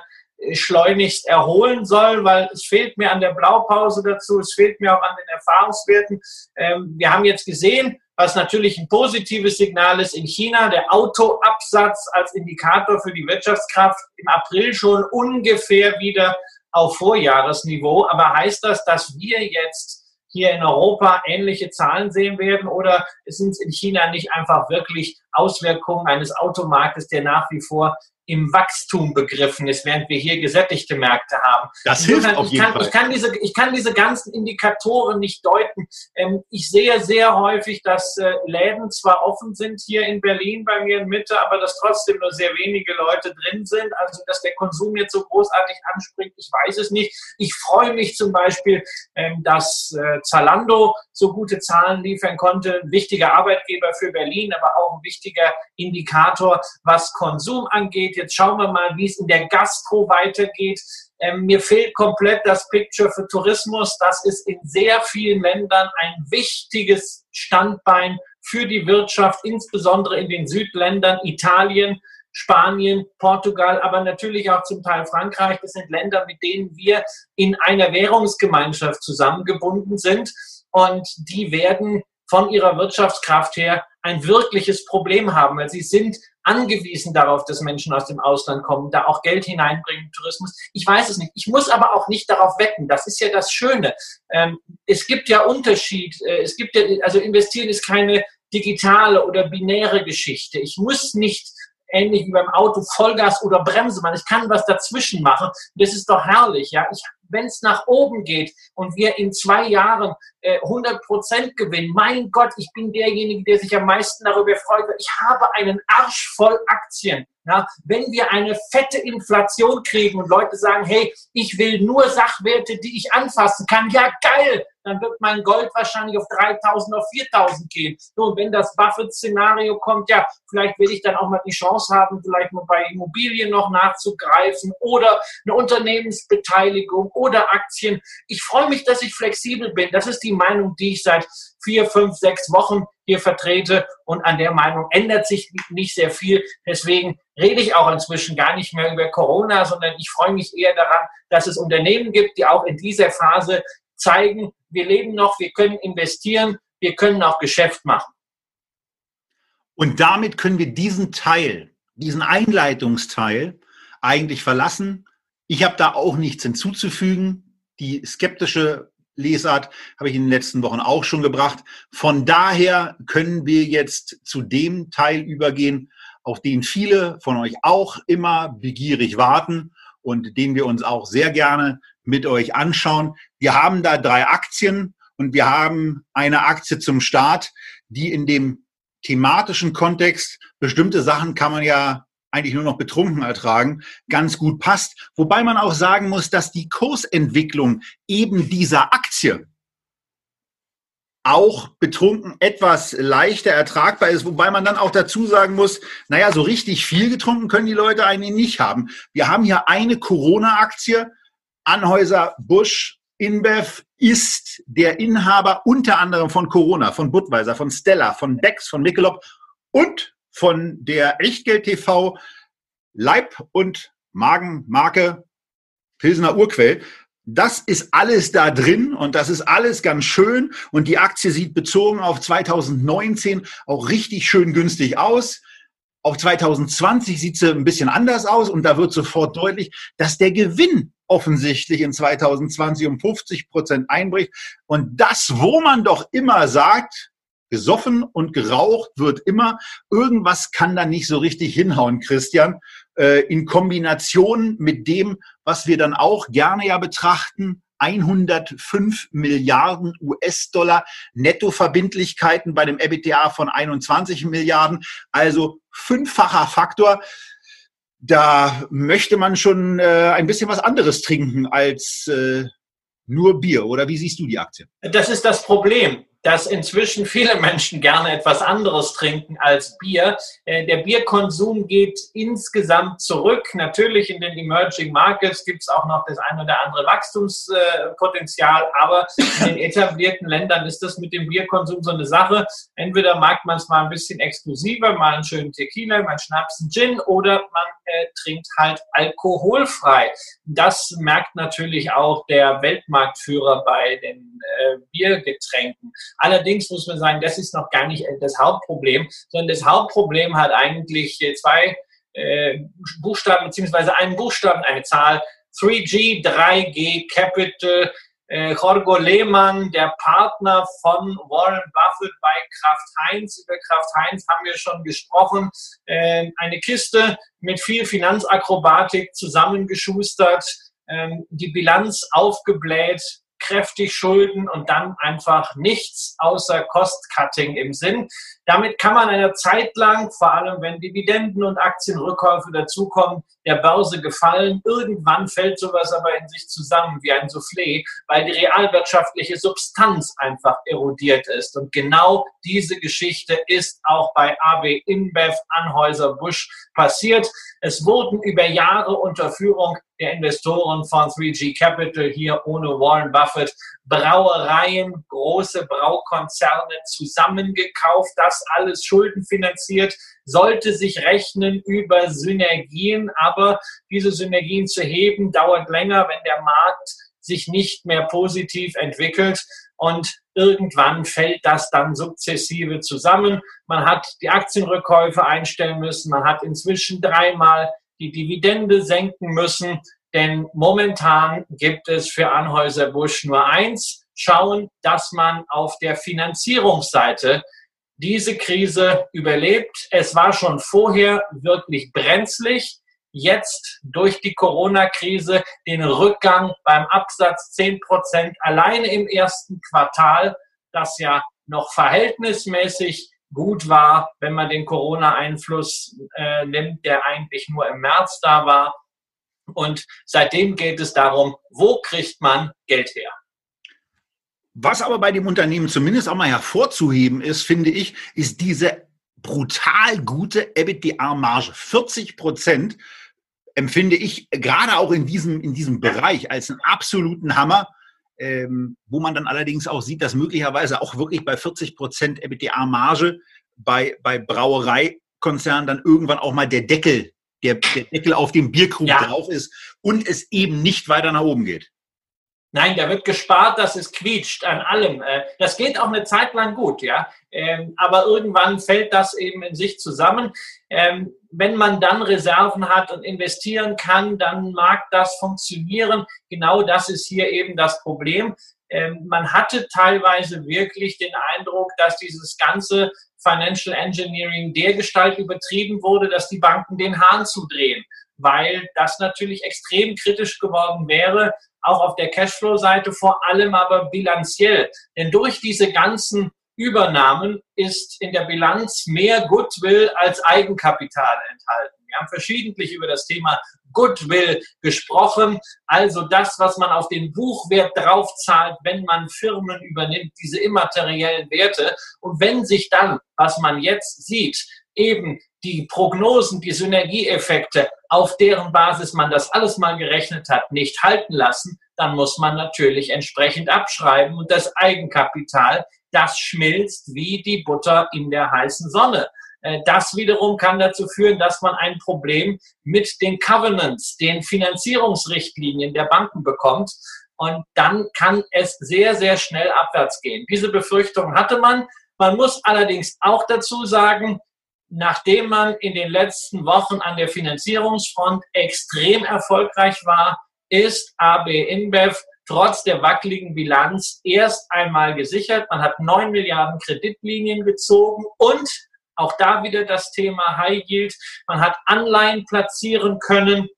schleunigst erholen soll, weil es fehlt mir an der Blaupause dazu, es fehlt mir auch an den Erfahrungswerten. Ähm, wir haben jetzt gesehen, was natürlich ein positives Signal ist in China. Der Autoabsatz als Indikator für die Wirtschaftskraft im April schon ungefähr wieder auf Vorjahresniveau. Aber heißt das, dass wir jetzt hier in Europa ähnliche Zahlen sehen werden oder sind es in China nicht einfach wirklich Auswirkungen eines Automarktes, der nach wie vor im Wachstum begriffen ist, während wir hier gesättigte Märkte haben. Das hilft Insofern, auf ich jeden kann, Fall. Ich kann, diese, ich kann diese ganzen Indikatoren nicht deuten. Ähm, ich sehe sehr häufig, dass äh, Läden zwar offen sind hier in Berlin bei mir in Mitte, aber dass trotzdem nur sehr wenige Leute drin sind. Also dass der Konsum jetzt so großartig anspringt, ich weiß es nicht. Ich freue mich zum Beispiel, ähm, dass äh, Zalando so gute Zahlen liefern konnte. Ein wichtiger Arbeitgeber für Berlin, aber auch ein wichtiger Indikator, was Konsum angeht. Jetzt schauen wir mal, wie es in der Gastro weitergeht. Ähm, mir fehlt komplett das Picture für Tourismus. Das ist in sehr vielen Ländern ein wichtiges Standbein für die Wirtschaft, insbesondere in den Südländern, Italien, Spanien, Portugal, aber natürlich auch zum Teil Frankreich. Das sind Länder, mit denen wir in einer Währungsgemeinschaft zusammengebunden sind. Und die werden von ihrer Wirtschaftskraft her ein wirkliches Problem haben, weil sie sind angewiesen darauf, dass Menschen aus dem Ausland kommen, da auch Geld hineinbringen, Tourismus. Ich weiß es nicht. Ich muss aber auch nicht darauf wetten. Das ist ja das Schöne. Ähm, es gibt ja Unterschied. Äh, es gibt ja, also investieren ist keine digitale oder binäre Geschichte. Ich muss nicht ähnlich wie beim Auto Vollgas oder Bremse machen. Ich kann was dazwischen machen. Das ist doch herrlich. Ja, ich wenn es nach oben geht und wir in zwei Jahren äh, 100 Prozent gewinnen, mein Gott, ich bin derjenige, der sich am meisten darüber freut. Ich habe einen Arsch voll Aktien. Ja, wenn wir eine fette Inflation kriegen und Leute sagen, hey, ich will nur Sachwerte, die ich anfassen kann, ja geil, dann wird mein Gold wahrscheinlich auf 3000, auf 4000 gehen. So, und wenn das Buffett-Szenario kommt, ja, vielleicht will ich dann auch mal die Chance haben, vielleicht mal bei Immobilien noch nachzugreifen oder eine Unternehmensbeteiligung oder Aktien. Ich freue mich, dass ich flexibel bin. Das ist die Meinung, die ich seit vier, fünf, sechs Wochen hier vertrete und an der Meinung ändert sich nicht sehr viel. Deswegen rede ich auch inzwischen gar nicht mehr über Corona, sondern ich freue mich eher daran, dass es Unternehmen gibt, die auch in dieser Phase zeigen, wir leben noch, wir können investieren, wir können auch Geschäft machen. Und damit können wir diesen Teil, diesen Einleitungsteil eigentlich verlassen. Ich habe da auch nichts hinzuzufügen. Die skeptische Lesart habe ich in den letzten Wochen auch schon gebracht. Von daher können wir jetzt zu dem Teil übergehen, auf den viele von euch auch immer begierig warten und den wir uns auch sehr gerne mit euch anschauen. Wir haben da drei Aktien und wir haben eine Aktie zum Start, die in dem thematischen Kontext, bestimmte Sachen kann man ja eigentlich nur noch betrunken ertragen, ganz gut passt. Wobei man auch sagen muss, dass die Kursentwicklung eben dieser Aktie auch betrunken etwas leichter ertragbar ist, wobei man dann auch dazu sagen muss, naja, so richtig viel getrunken können die Leute eigentlich nicht haben. Wir haben hier eine Corona-Aktie, Anhäuser Busch InBev ist der Inhaber unter anderem von Corona, von Budweiser, von Stella, von Becks, von Michelob und von der Echtgeld TV Leib- und Magenmarke Pilsener Urquell. Das ist alles da drin und das ist alles ganz schön und die Aktie sieht bezogen auf 2019 auch richtig schön günstig aus. Auf 2020 sieht sie ein bisschen anders aus und da wird sofort deutlich, dass der Gewinn offensichtlich in 2020 um 50 Prozent einbricht. Und das, wo man doch immer sagt, gesoffen und geraucht wird immer, irgendwas kann da nicht so richtig hinhauen, Christian, äh, in Kombination mit dem, was wir dann auch gerne ja betrachten, 105 Milliarden US-Dollar Nettoverbindlichkeiten bei dem EBITDA von 21 Milliarden, also fünffacher Faktor. Da möchte man schon äh, ein bisschen was anderes trinken als äh, nur Bier. Oder wie siehst du die Aktie? Das ist das Problem dass inzwischen viele Menschen gerne etwas anderes trinken als Bier. Äh, der Bierkonsum geht insgesamt zurück. Natürlich in den Emerging Markets gibt es auch noch das ein oder andere Wachstumspotenzial, aber in den etablierten Ländern ist das mit dem Bierkonsum so eine Sache. Entweder mag man es mal ein bisschen exklusiver, mal einen schönen Tequila, mal einen Schnaps, einen Gin oder man äh, trinkt halt alkoholfrei. Das merkt natürlich auch der Weltmarktführer bei den äh, Biergetränken. Allerdings muss man sagen, das ist noch gar nicht das Hauptproblem, sondern das Hauptproblem hat eigentlich zwei äh, Buchstaben beziehungsweise einen Buchstaben, eine Zahl. 3G, 3G Capital. Äh, Jorgo Lehmann, der Partner von Warren Buffett bei Kraft Heinz. Über Kraft Heinz haben wir schon gesprochen. Äh, eine Kiste mit viel Finanzakrobatik zusammengeschustert, äh, die Bilanz aufgebläht, kräftig Schulden und dann einfach nichts außer Cost-Cutting im Sinn. Damit kann man eine Zeit lang, vor allem wenn Dividenden und Aktienrückkäufe dazukommen, der Börse gefallen. Irgendwann fällt sowas aber in sich zusammen wie ein Soufflé, weil die realwirtschaftliche Substanz einfach erodiert ist. Und genau diese Geschichte ist auch bei AB InBev Anhäuser Busch passiert. Es wurden über Jahre unter Führung der Investoren von 3G Capital hier ohne Warren Buffett Brauereien, große Braukonzerne zusammengekauft. Das alles schuldenfinanziert, sollte sich rechnen über Synergien. Aber diese Synergien zu heben, dauert länger, wenn der Markt sich nicht mehr positiv entwickelt. Und irgendwann fällt das dann sukzessive zusammen. Man hat die Aktienrückkäufe einstellen müssen. Man hat inzwischen dreimal die Dividende senken müssen. Denn momentan gibt es für Anhäuser Busch nur eins, schauen, dass man auf der Finanzierungsseite diese Krise überlebt. Es war schon vorher wirklich brenzlig. Jetzt durch die Corona-Krise den Rückgang beim Absatz 10 Prozent alleine im ersten Quartal, das ja noch verhältnismäßig gut war, wenn man den Corona-Einfluss äh, nimmt, der eigentlich nur im März da war. Und seitdem geht es darum, wo kriegt man Geld her? Was aber bei dem Unternehmen zumindest auch mal hervorzuheben ist, finde ich, ist diese brutal gute EBITDA-Marge. 40 Prozent empfinde ich gerade auch in diesem, in diesem Bereich als einen absoluten Hammer, ähm, wo man dann allerdings auch sieht, dass möglicherweise auch wirklich bei 40 Prozent EBITDA-Marge bei, bei Brauereikonzernen dann irgendwann auch mal der Deckel der, der Deckel auf dem Bierkrug ja. drauf ist und es eben nicht weiter nach oben geht. Nein, da wird gespart, dass es quietscht an allem. Äh, das geht auch eine Zeit lang gut, ja. Ähm, aber irgendwann fällt das eben in sich zusammen. Ähm, wenn man dann Reserven hat und investieren kann, dann mag das funktionieren. Genau das ist hier eben das Problem. Ähm, man hatte teilweise wirklich den Eindruck, dass dieses ganze Financial Engineering dergestalt übertrieben wurde, dass die Banken den Hahn zudrehen, weil das natürlich extrem kritisch geworden wäre, auch auf der Cashflow-Seite, vor allem aber bilanziell. Denn durch diese ganzen Übernahmen ist in der Bilanz mehr Goodwill als Eigenkapital enthalten. Wir haben verschiedentlich über das Thema Goodwill gesprochen, also das, was man auf den Buchwert draufzahlt, wenn man Firmen übernimmt, diese immateriellen Werte. Und wenn sich dann, was man jetzt sieht, eben die Prognosen, die Synergieeffekte, auf deren Basis man das alles mal gerechnet hat, nicht halten lassen, dann muss man natürlich entsprechend abschreiben und das Eigenkapital, das schmilzt wie die Butter in der heißen Sonne. Äh, das wiederum kann dazu führen, dass man ein Problem mit den Covenants, den Finanzierungsrichtlinien der Banken bekommt. Und dann kann es sehr, sehr schnell abwärts gehen. Diese Befürchtung hatte man. Man muss allerdings auch dazu sagen, nachdem man in den letzten Wochen an der Finanzierungsfront extrem erfolgreich war, ist AB InBev trotz der wackeligen Bilanz erst einmal gesichert. Man hat neun Milliarden Kreditlinien gezogen und auch da wieder das Thema High Yield. Man hat Anleihen platzieren können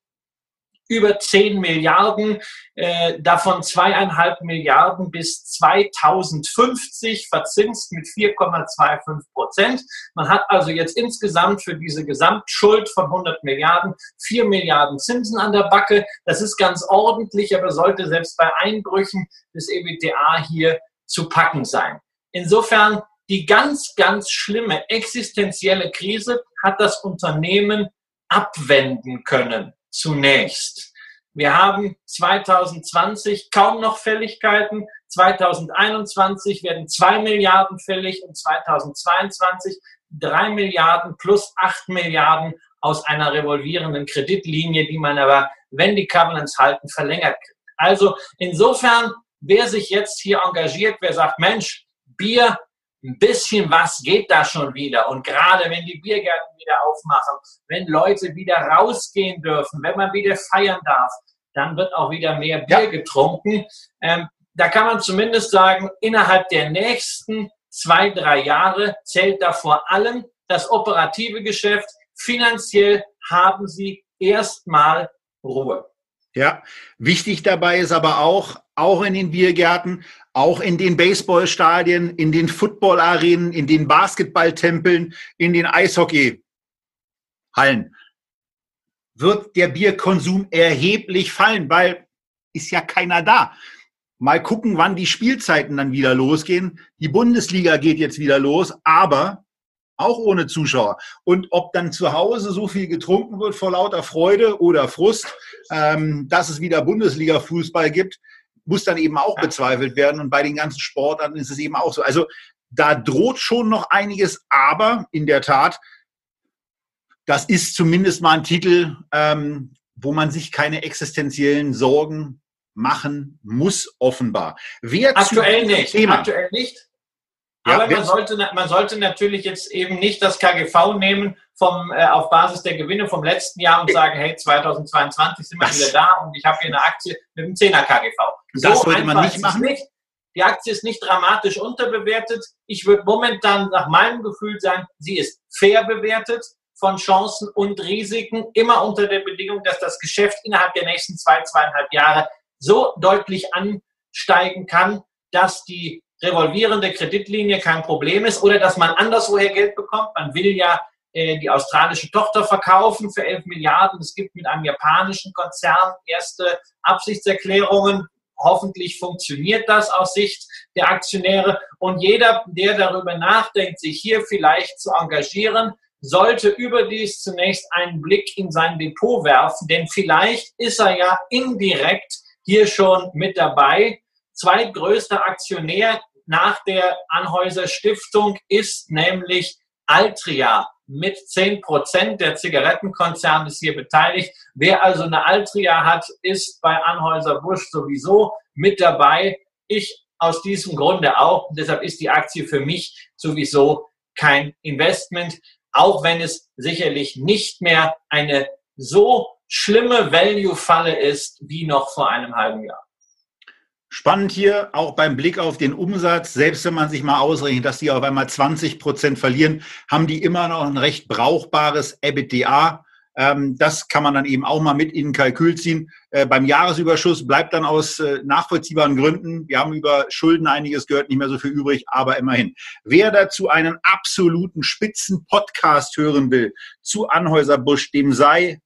über 10 Milliarden, äh, davon zweieinhalb Milliarden bis 2050 verzinst mit 4,25 Prozent. Man hat also jetzt insgesamt für diese Gesamtschuld von 100 Milliarden 4 Milliarden Zinsen an der Backe. Das ist ganz ordentlich, aber sollte selbst bei Einbrüchen des EBTA hier zu packen sein. Insofern die ganz, ganz schlimme existenzielle Krise hat das Unternehmen abwenden können, zunächst. Wir haben 2020 kaum noch Fälligkeiten. 2021 werden zwei Milliarden fällig und 2022 drei Milliarden plus acht Milliarden aus einer revolvierenden Kreditlinie, die man aber, wenn die Covenants halten, verlängert. Also insofern, wer sich jetzt hier engagiert, wer sagt, Mensch, Bier ein bisschen was geht da schon wieder. Und gerade wenn die Biergärten wieder aufmachen, wenn Leute wieder rausgehen dürfen, wenn man wieder feiern darf, dann wird auch wieder mehr Bier ja. getrunken. Ähm, da kann man zumindest sagen, innerhalb der nächsten zwei, drei Jahre zählt da vor allem das operative Geschäft. Finanziell haben sie erstmal Ruhe. Ja, wichtig dabei ist aber auch, auch in den Biergärten, auch in den Baseballstadien, in den Footballarenen, in den Basketballtempeln, in den Eishockeyhallen wird der Bierkonsum erheblich fallen, weil ist ja keiner da. Mal gucken, wann die Spielzeiten dann wieder losgehen. Die Bundesliga geht jetzt wieder los, aber auch ohne Zuschauer. Und ob dann zu Hause so viel getrunken wird vor lauter Freude oder Frust, ähm, dass es wieder Bundesliga-Fußball gibt, muss dann eben auch bezweifelt werden. Und bei den ganzen Sportarten ist es eben auch so. Also da droht schon noch einiges, aber in der Tat, das ist zumindest mal ein Titel, ähm, wo man sich keine existenziellen Sorgen machen muss, offenbar. Wer Aktuell nicht. Thema, Aktuell nicht. Aber ja, man, sollte, man sollte natürlich jetzt eben nicht das KGV nehmen vom, äh, auf Basis der Gewinne vom letzten Jahr und sagen, hey, 2022 sind wir das, wieder da und ich habe hier eine Aktie mit einem 10er KGV. So das sollte man nicht machen. Nicht. Die Aktie ist nicht dramatisch unterbewertet. Ich würde momentan nach meinem Gefühl sagen, sie ist fair bewertet von Chancen und Risiken, immer unter der Bedingung, dass das Geschäft innerhalb der nächsten zwei, zweieinhalb Jahre so deutlich ansteigen kann, dass die revolvierende Kreditlinie kein Problem ist oder dass man anderswoher Geld bekommt. Man will ja äh, die australische Tochter verkaufen für 11 Milliarden. Es gibt mit einem japanischen Konzern erste Absichtserklärungen. Hoffentlich funktioniert das aus Sicht der Aktionäre. Und jeder, der darüber nachdenkt, sich hier vielleicht zu engagieren, sollte überdies zunächst einen Blick in sein Depot werfen, denn vielleicht ist er ja indirekt hier schon mit dabei. Zweitgrößter Aktionär nach der Anhäuser Stiftung ist nämlich Altria mit 10 Prozent. Der Zigarettenkonzern ist hier beteiligt. Wer also eine Altria hat, ist bei Anhäuser Busch sowieso mit dabei. Ich aus diesem Grunde auch. Deshalb ist die Aktie für mich sowieso kein Investment, auch wenn es sicherlich nicht mehr eine so schlimme Value-Falle ist wie noch vor einem halben Jahr. Spannend hier, auch beim Blick auf den Umsatz, selbst wenn man sich mal ausrechnet, dass die auf einmal 20 Prozent verlieren, haben die immer noch ein recht brauchbares EBITDA. Ähm, das kann man dann eben auch mal mit in den Kalkül ziehen. Äh, beim Jahresüberschuss bleibt dann aus äh, nachvollziehbaren Gründen, wir haben über Schulden einiges gehört, nicht mehr so viel übrig, aber immerhin. Wer dazu einen absoluten Spitzen-Podcast hören will zu Anhäuser Busch, dem sei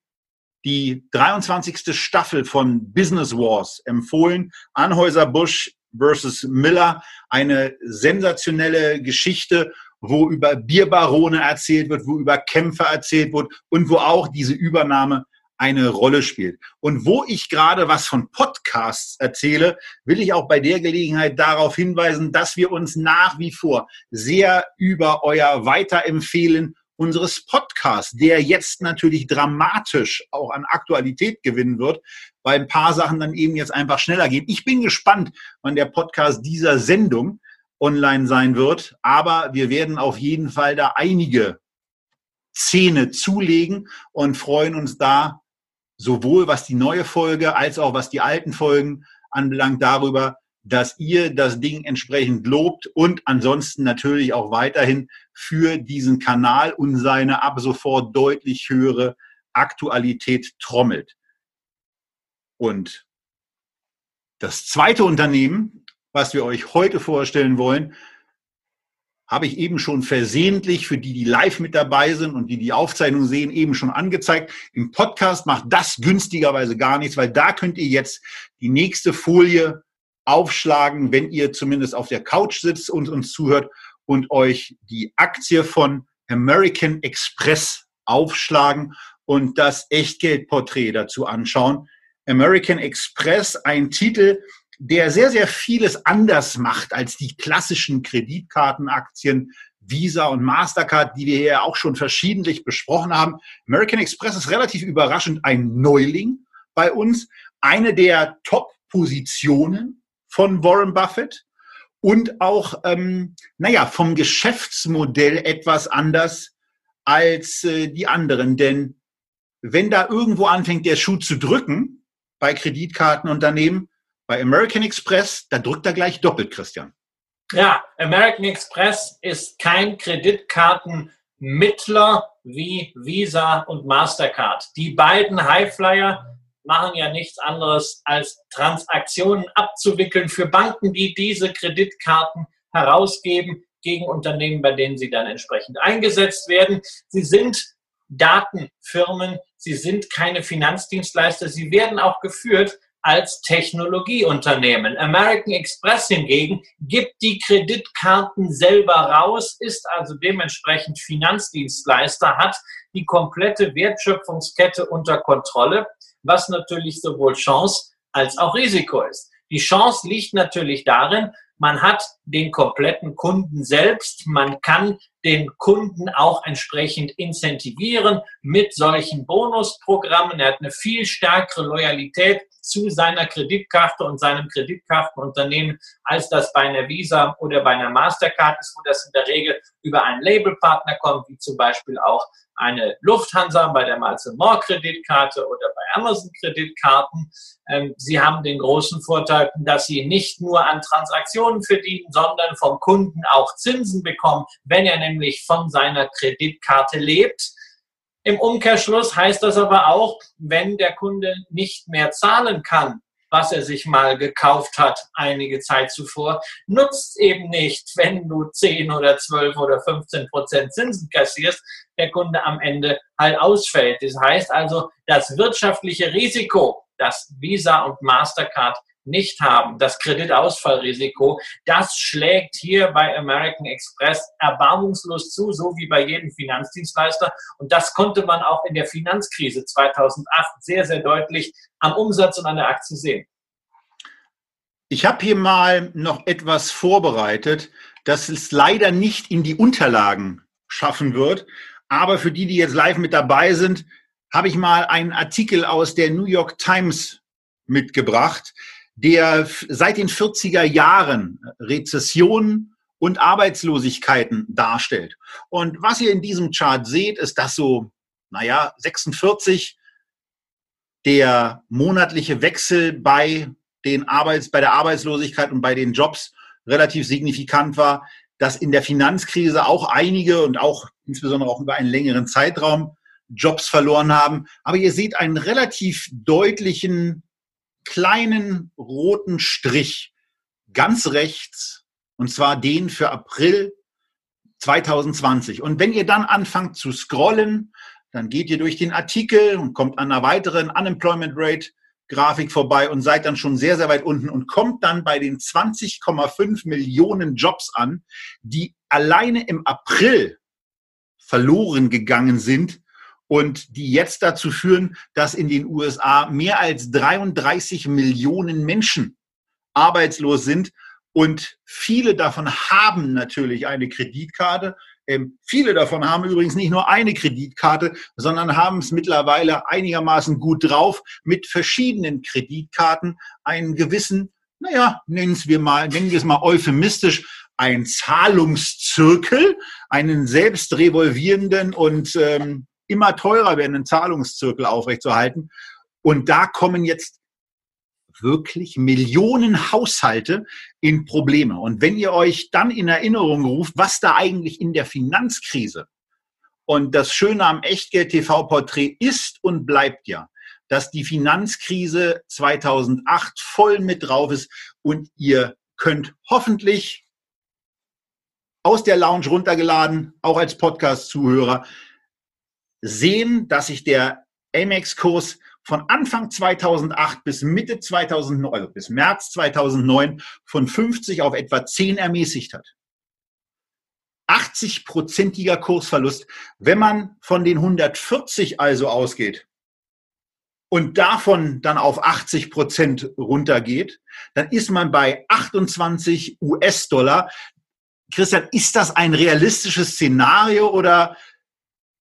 die 23. Staffel von Business Wars empfohlen. Anhäuser Busch versus Miller, eine sensationelle Geschichte, wo über Bierbarone erzählt wird, wo über Kämpfer erzählt wird und wo auch diese Übernahme eine Rolle spielt. Und wo ich gerade was von Podcasts erzähle, will ich auch bei der Gelegenheit darauf hinweisen, dass wir uns nach wie vor sehr über euer Weiterempfehlen unseres Podcasts, der jetzt natürlich dramatisch auch an Aktualität gewinnen wird, weil ein paar Sachen dann eben jetzt einfach schneller gehen. Ich bin gespannt, wann der Podcast dieser Sendung online sein wird, aber wir werden auf jeden Fall da einige Zähne zulegen und freuen uns da sowohl was die neue Folge als auch was die alten Folgen anbelangt darüber, dass ihr das Ding entsprechend lobt und ansonsten natürlich auch weiterhin für diesen Kanal und seine ab sofort deutlich höhere Aktualität trommelt. Und das zweite Unternehmen, was wir euch heute vorstellen wollen, habe ich eben schon versehentlich für die, die live mit dabei sind und die die Aufzeichnung sehen, eben schon angezeigt. Im Podcast macht das günstigerweise gar nichts, weil da könnt ihr jetzt die nächste Folie aufschlagen, wenn ihr zumindest auf der Couch sitzt und uns zuhört und euch die Aktie von American Express aufschlagen und das Echtgeldporträt dazu anschauen. American Express, ein Titel, der sehr, sehr vieles anders macht als die klassischen Kreditkartenaktien Visa und Mastercard, die wir ja auch schon verschiedentlich besprochen haben. American Express ist relativ überraschend ein Neuling bei uns, eine der Top-Positionen von Warren Buffett und auch, ähm, naja, vom Geschäftsmodell etwas anders als äh, die anderen. Denn wenn da irgendwo anfängt, der Schuh zu drücken bei Kreditkartenunternehmen, Bei American Express, da drückt er gleich doppelt, Christian. Ja, American Express ist kein Kreditkartenmittler wie Visa und Mastercard. Die beiden Highflyer machen ja nichts anderes als Transaktionen abzuwickeln für Banken, die diese Kreditkarten herausgeben gegen Unternehmen, bei denen sie dann entsprechend eingesetzt werden. Sie sind Datenfirmen, sie sind keine Finanzdienstleister, sie werden auch geführt als Technologieunternehmen. American Express hingegen gibt die Kreditkarten selber raus, ist also dementsprechend Finanzdienstleister, hat die komplette Wertschöpfungskette unter Kontrolle, was natürlich sowohl Chance als auch Risiko ist. Die Chance liegt natürlich darin, man hat den kompletten Kunden selbst. Man kann den Kunden auch entsprechend incentivieren mit solchen Bonusprogrammen. Er hat eine viel stärkere Loyalität zu seiner Kreditkarte und seinem Kreditkartenunternehmen, als das bei einer Visa oder bei einer Mastercard ist, wo das in der Regel über einen Labelpartner kommt, wie zum Beispiel auch eine Lufthansa bei der Miles More Kreditkarte oder bei Amazon Kreditkarten. Ähm, sie haben den großen Vorteil, dass sie nicht nur an Transaktionen verdienen, sondern vom Kunden auch Zinsen bekommen, wenn er nämlich von seiner Kreditkarte lebt. Im Umkehrschluss heißt das aber auch, wenn der Kunde nicht mehr zahlen kann, was er sich mal gekauft hat einige Zeit zuvor, nutzt eben nicht, wenn du 10 oder 12 oder 15 Prozent Zinsen kassierst, der Kunde am Ende halt ausfällt. Das heißt also, das wirtschaftliche Risiko, das Visa und Mastercard nicht haben, das Kreditausfallrisiko, das schlägt hier bei American Express erbarmungslos zu, so wie bei jedem Finanzdienstleister. Und das konnte man auch in der Finanzkrise 2008 sehr, sehr deutlich am Umsatz und an der Aktie sehen. Ich habe hier mal noch etwas vorbereitet, das es leider nicht in die Unterlagen schaffen wird. Aber für die, die jetzt live mit dabei sind, habe ich mal einen Artikel aus der New York Times mitgebracht, der seit den 40er Jahren Rezessionen und Arbeitslosigkeiten darstellt. Und was ihr in diesem Chart seht, ist, dass so, naja, 46 der monatliche Wechsel bei den Arbeits, bei der Arbeitslosigkeit und bei den Jobs relativ signifikant war, dass in der Finanzkrise auch einige und auch insbesondere auch über einen längeren Zeitraum Jobs verloren haben. Aber ihr seht einen relativ deutlichen kleinen roten Strich ganz rechts, und zwar den für April 2020. Und wenn ihr dann anfangt zu scrollen, dann geht ihr durch den Artikel und kommt an einer weiteren Unemployment Rate Grafik vorbei und seid dann schon sehr, sehr weit unten und kommt dann bei den 20,5 Millionen Jobs an, die alleine im April verloren gegangen sind und die jetzt dazu führen, dass in den USA mehr als 33 Millionen Menschen arbeitslos sind und viele davon haben natürlich eine Kreditkarte. Ähm, viele davon haben übrigens nicht nur eine Kreditkarte, sondern haben es mittlerweile einigermaßen gut drauf, mit verschiedenen Kreditkarten einen gewissen, naja, nennen wir mal, nennen wir es mal euphemistisch, ein Zahlungszirkel, einen selbst revolvierenden und ähm, immer teurer werdenden Zahlungszirkel aufrechtzuerhalten. Und da kommen jetzt wirklich Millionen Haushalte in Probleme. Und wenn ihr euch dann in Erinnerung ruft, was da eigentlich in der Finanzkrise und das Schöne am Echtgeld-TV-Porträt ist und bleibt ja, dass die Finanzkrise 2008 voll mit drauf ist und ihr könnt hoffentlich aus der Lounge runtergeladen, auch als Podcast-Zuhörer, sehen, dass sich der Amex-Kurs von Anfang 2008 bis Mitte 2009, also bis März 2009 von 50 auf etwa 10 ermäßigt hat. 80-prozentiger Kursverlust. Wenn man von den 140 also ausgeht und davon dann auf 80 Prozent runtergeht, dann ist man bei 28 US-Dollar. Christian, ist das ein realistisches Szenario oder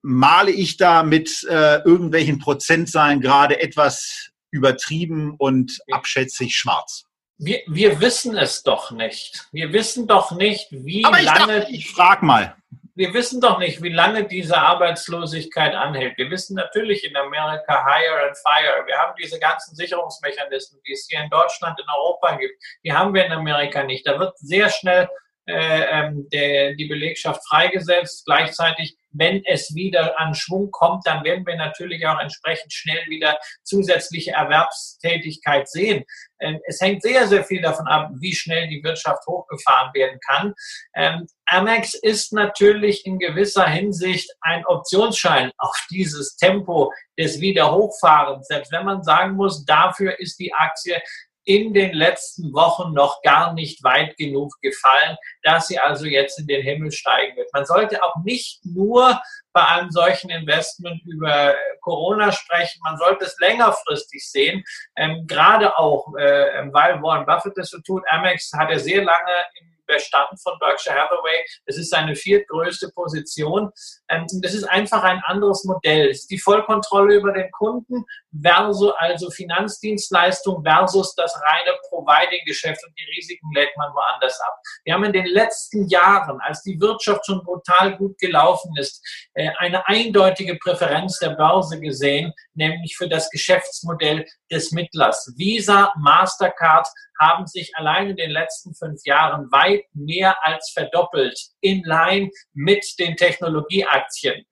male ich da mit äh, irgendwelchen Prozentzahlen gerade etwas übertrieben und abschätzig schwarz? Wir, wir wissen es doch nicht. Wir wissen doch nicht, wie Aber ich lange. Dachte, ich frage mal. wir wissen doch nicht, wie lange diese Arbeitslosigkeit anhält. Wir wissen natürlich in Amerika hire and fire. Wir haben diese ganzen Sicherungsmechanismen, die es hier in Deutschland, in Europa gibt. Die haben wir in Amerika nicht. Da wird sehr schnell äh, ähm, der, die Belegschaft freigesetzt. Gleichzeitig, wenn es wieder an Schwung kommt, dann werden wir natürlich auch entsprechend schnell wieder zusätzliche Erwerbstätigkeit sehen. Ähm, es hängt sehr, sehr viel davon ab, wie schnell die Wirtschaft hochgefahren werden kann. Ähm, Amex ist natürlich in gewisser Hinsicht ein Optionsschein auf dieses Tempo des Wiederhochfahrens. Selbst wenn man sagen muss, dafür ist die Aktie in den letzten Wochen noch gar nicht weit genug gefallen, dass sie also jetzt in den Himmel steigen wird. Man sollte auch nicht nur bei einem solchen Investment über Corona sprechen. Man sollte es längerfristig sehen, ähm, gerade auch, äh, weil Warren Buffett das so tut. Amex hat er sehr lange im Bestand von Berkshire Hathaway. Es ist seine viertgrößte Position. Ähm, das ist einfach ein anderes Modell. Es ist die Vollkontrolle über den Kunden versus also Finanzdienstleistung versus das reine Providing-Geschäft und die Risiken lädt man woanders ab. Wir haben in den letzten Jahren, als die Wirtschaft schon brutal gut gelaufen ist, äh, eine eindeutige Präferenz der Börse gesehen, nämlich für das Geschäftsmodell des Mittlers. Visa, Mastercard haben sich allein in den letzten fünf Jahren weit mehr als verdoppelt in line mit den Technologieaktien.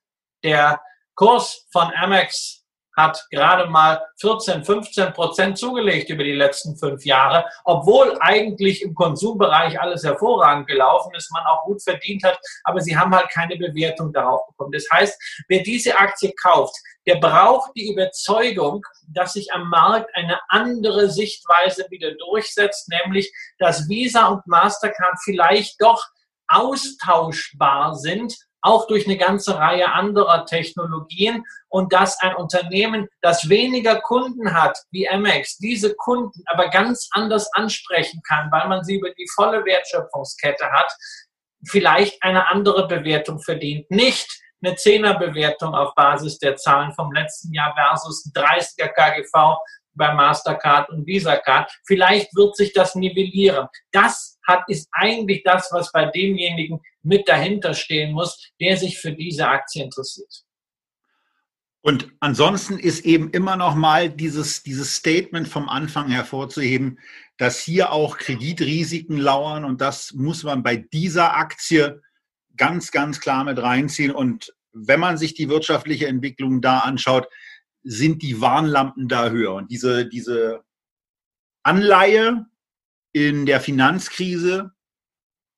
Der Kurs von Amex hat gerade mal 14, 15 Prozent zugelegt über die letzten fünf Jahre, obwohl eigentlich im Konsumbereich alles hervorragend gelaufen ist, man auch gut verdient hat, aber sie haben halt keine Bewertung darauf bekommen. Das heißt, wer diese Aktie kauft, der braucht die Überzeugung, dass sich am Markt eine andere Sichtweise wieder durchsetzt, nämlich dass Visa und Mastercard vielleicht doch austauschbar sind auch durch eine ganze Reihe anderer Technologien und dass ein Unternehmen, das weniger Kunden hat wie Amex, diese Kunden aber ganz anders ansprechen kann, weil man sie über die volle Wertschöpfungskette hat, vielleicht eine andere Bewertung verdient. Nicht eine Zehnerbewertung auf Basis der Zahlen vom letzten Jahr versus 30er KGV bei Mastercard und Visa Card. Vielleicht wird sich das nivellieren. Das hat, ist eigentlich das, was bei demjenigen mit dahinter stehen muss, der sich für diese Aktie interessiert. Und ansonsten ist eben immer noch mal dieses, dieses Statement vom Anfang hervorzuheben, dass hier auch Kreditrisiken lauern und das muss man bei dieser Aktie ganz, ganz klar mit reinziehen. Und wenn man sich die wirtschaftliche Entwicklung da anschaut, sind die Warnlampen da höher. Und diese, diese Anleihe in der Finanzkrise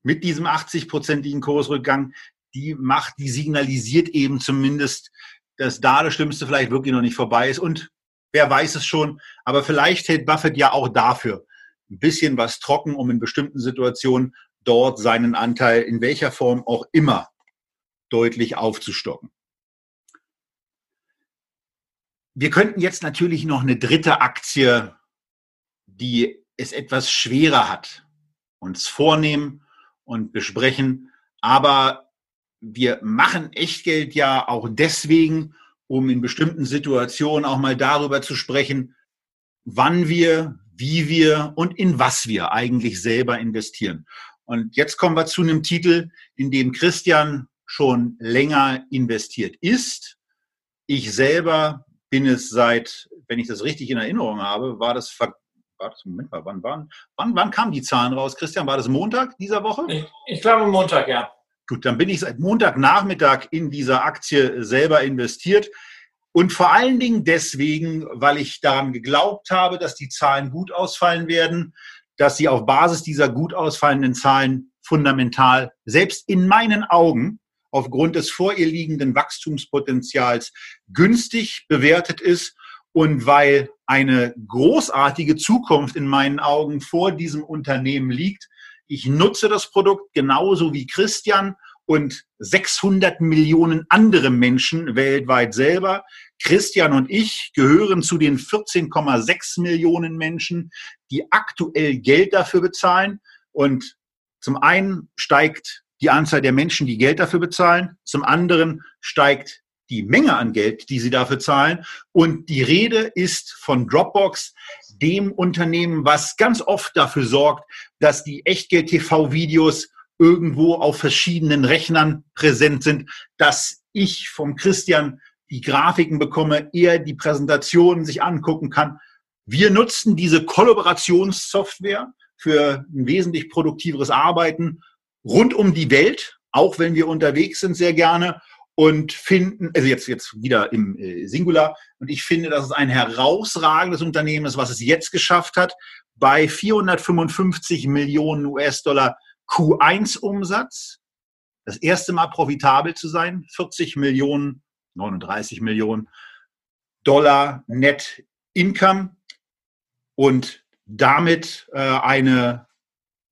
mit diesem 80-prozentigen Kursrückgang, die macht, die signalisiert eben zumindest, dass da das Schlimmste vielleicht wirklich noch nicht vorbei ist. Und wer weiß es schon, aber vielleicht hält Buffett ja auch dafür ein bisschen was trocken, um in bestimmten Situationen dort seinen Anteil in welcher Form auch immer deutlich aufzustocken. Wir könnten jetzt natürlich noch eine dritte Aktie, die es etwas schwerer hat, uns vornehmen und besprechen. Aber wir machen Echtgeld ja auch deswegen, um in bestimmten Situationen auch mal darüber zu sprechen, wann wir, wie wir und in was wir eigentlich selber investieren. Und jetzt kommen wir zu einem Titel, in dem Christian schon länger investiert ist. Ich selber bin es seit, wenn ich das richtig in Erinnerung habe, war das, war das Moment mal, wann, wann, wann, wann kamen die Zahlen raus, Christian? War das Montag dieser Woche? Ich, ich glaube Montag, ja. Gut, dann bin ich seit Montagnachmittag in dieser Aktie selber investiert. Und vor allen Dingen deswegen, weil ich daran geglaubt habe, dass die Zahlen gut ausfallen werden, dass sie auf Basis dieser gut ausfallenden Zahlen fundamental, selbst in meinen Augen, aufgrund des vor ihr liegenden Wachstumspotenzials günstig bewertet ist und weil eine großartige Zukunft in meinen Augen vor diesem Unternehmen liegt. Ich nutze das Produkt genauso wie Christian und 600 Millionen andere Menschen weltweit selber. Christian und ich gehören zu den 14,6 Millionen Menschen, die aktuell Geld dafür bezahlen. Und zum einen steigt die Anzahl der Menschen, die Geld dafür bezahlen. Zum anderen steigt die Menge an Geld, die sie dafür zahlen. Und die Rede ist von Dropbox, dem Unternehmen, was ganz oft dafür sorgt, dass die Echtgeld-TV-Videos irgendwo auf verschiedenen Rechnern präsent sind, dass ich vom Christian die Grafiken bekomme, er die Präsentationen sich angucken kann. Wir nutzen diese Kollaborationssoftware für ein wesentlich produktiveres Arbeiten rund um die Welt, auch wenn wir unterwegs sind, sehr gerne und finden, also jetzt, jetzt wieder im äh, Singular, und ich finde, dass es ein herausragendes Unternehmen ist, was es jetzt geschafft hat, bei 455 Millionen US-Dollar Q1-Umsatz, das erste Mal profitabel zu sein, 40 Millionen, 39 Millionen Dollar Net Income und damit äh, eine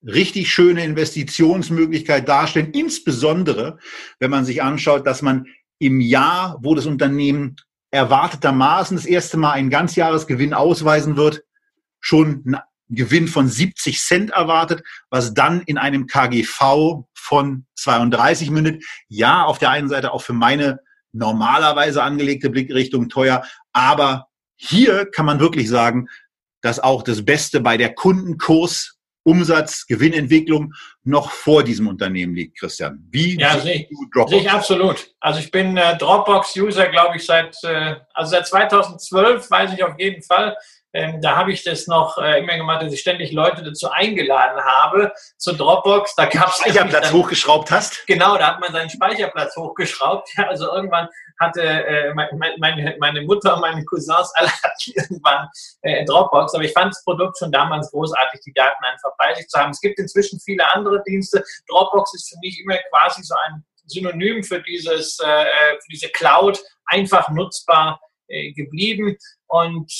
richtig schöne Investitionsmöglichkeit darstellen, insbesondere wenn man sich anschaut, dass man im Jahr, wo das Unternehmen erwartetermaßen das erste Mal einen Ganzjahresgewinn ausweisen wird, schon einen Gewinn von 70 Cent erwartet, was dann in einem KGV von 32 mündet. Ja, auf der einen Seite auch für meine normalerweise angelegte Blickrichtung teuer, aber hier kann man wirklich sagen, dass auch das Beste bei der Kundenkurs Umsatz, Gewinnentwicklung noch vor diesem Unternehmen liegt, Christian. Wie ja, sehe ich absolut. Also ich bin äh, Dropbox-User, glaube ich, seit, äh, also seit 2012 weiß ich auf jeden Fall. Ähm, da habe ich das noch äh, immer gemacht, dass ich ständig Leute dazu eingeladen habe zu Dropbox. Da gab es Speicherplatz hochgeschraubt hast. Genau, da hat man seinen Speicherplatz hochgeschraubt. Ja, also irgendwann hatte äh, meine, meine Mutter und meine Cousins alle hatten irgendwann äh, Dropbox. Aber ich fand das Produkt schon damals großartig, die Daten einfach bei sich zu haben. Es gibt inzwischen viele andere Dienste. Dropbox ist für mich immer quasi so ein Synonym für dieses, äh, äh für diese Cloud, einfach nutzbar geblieben. Und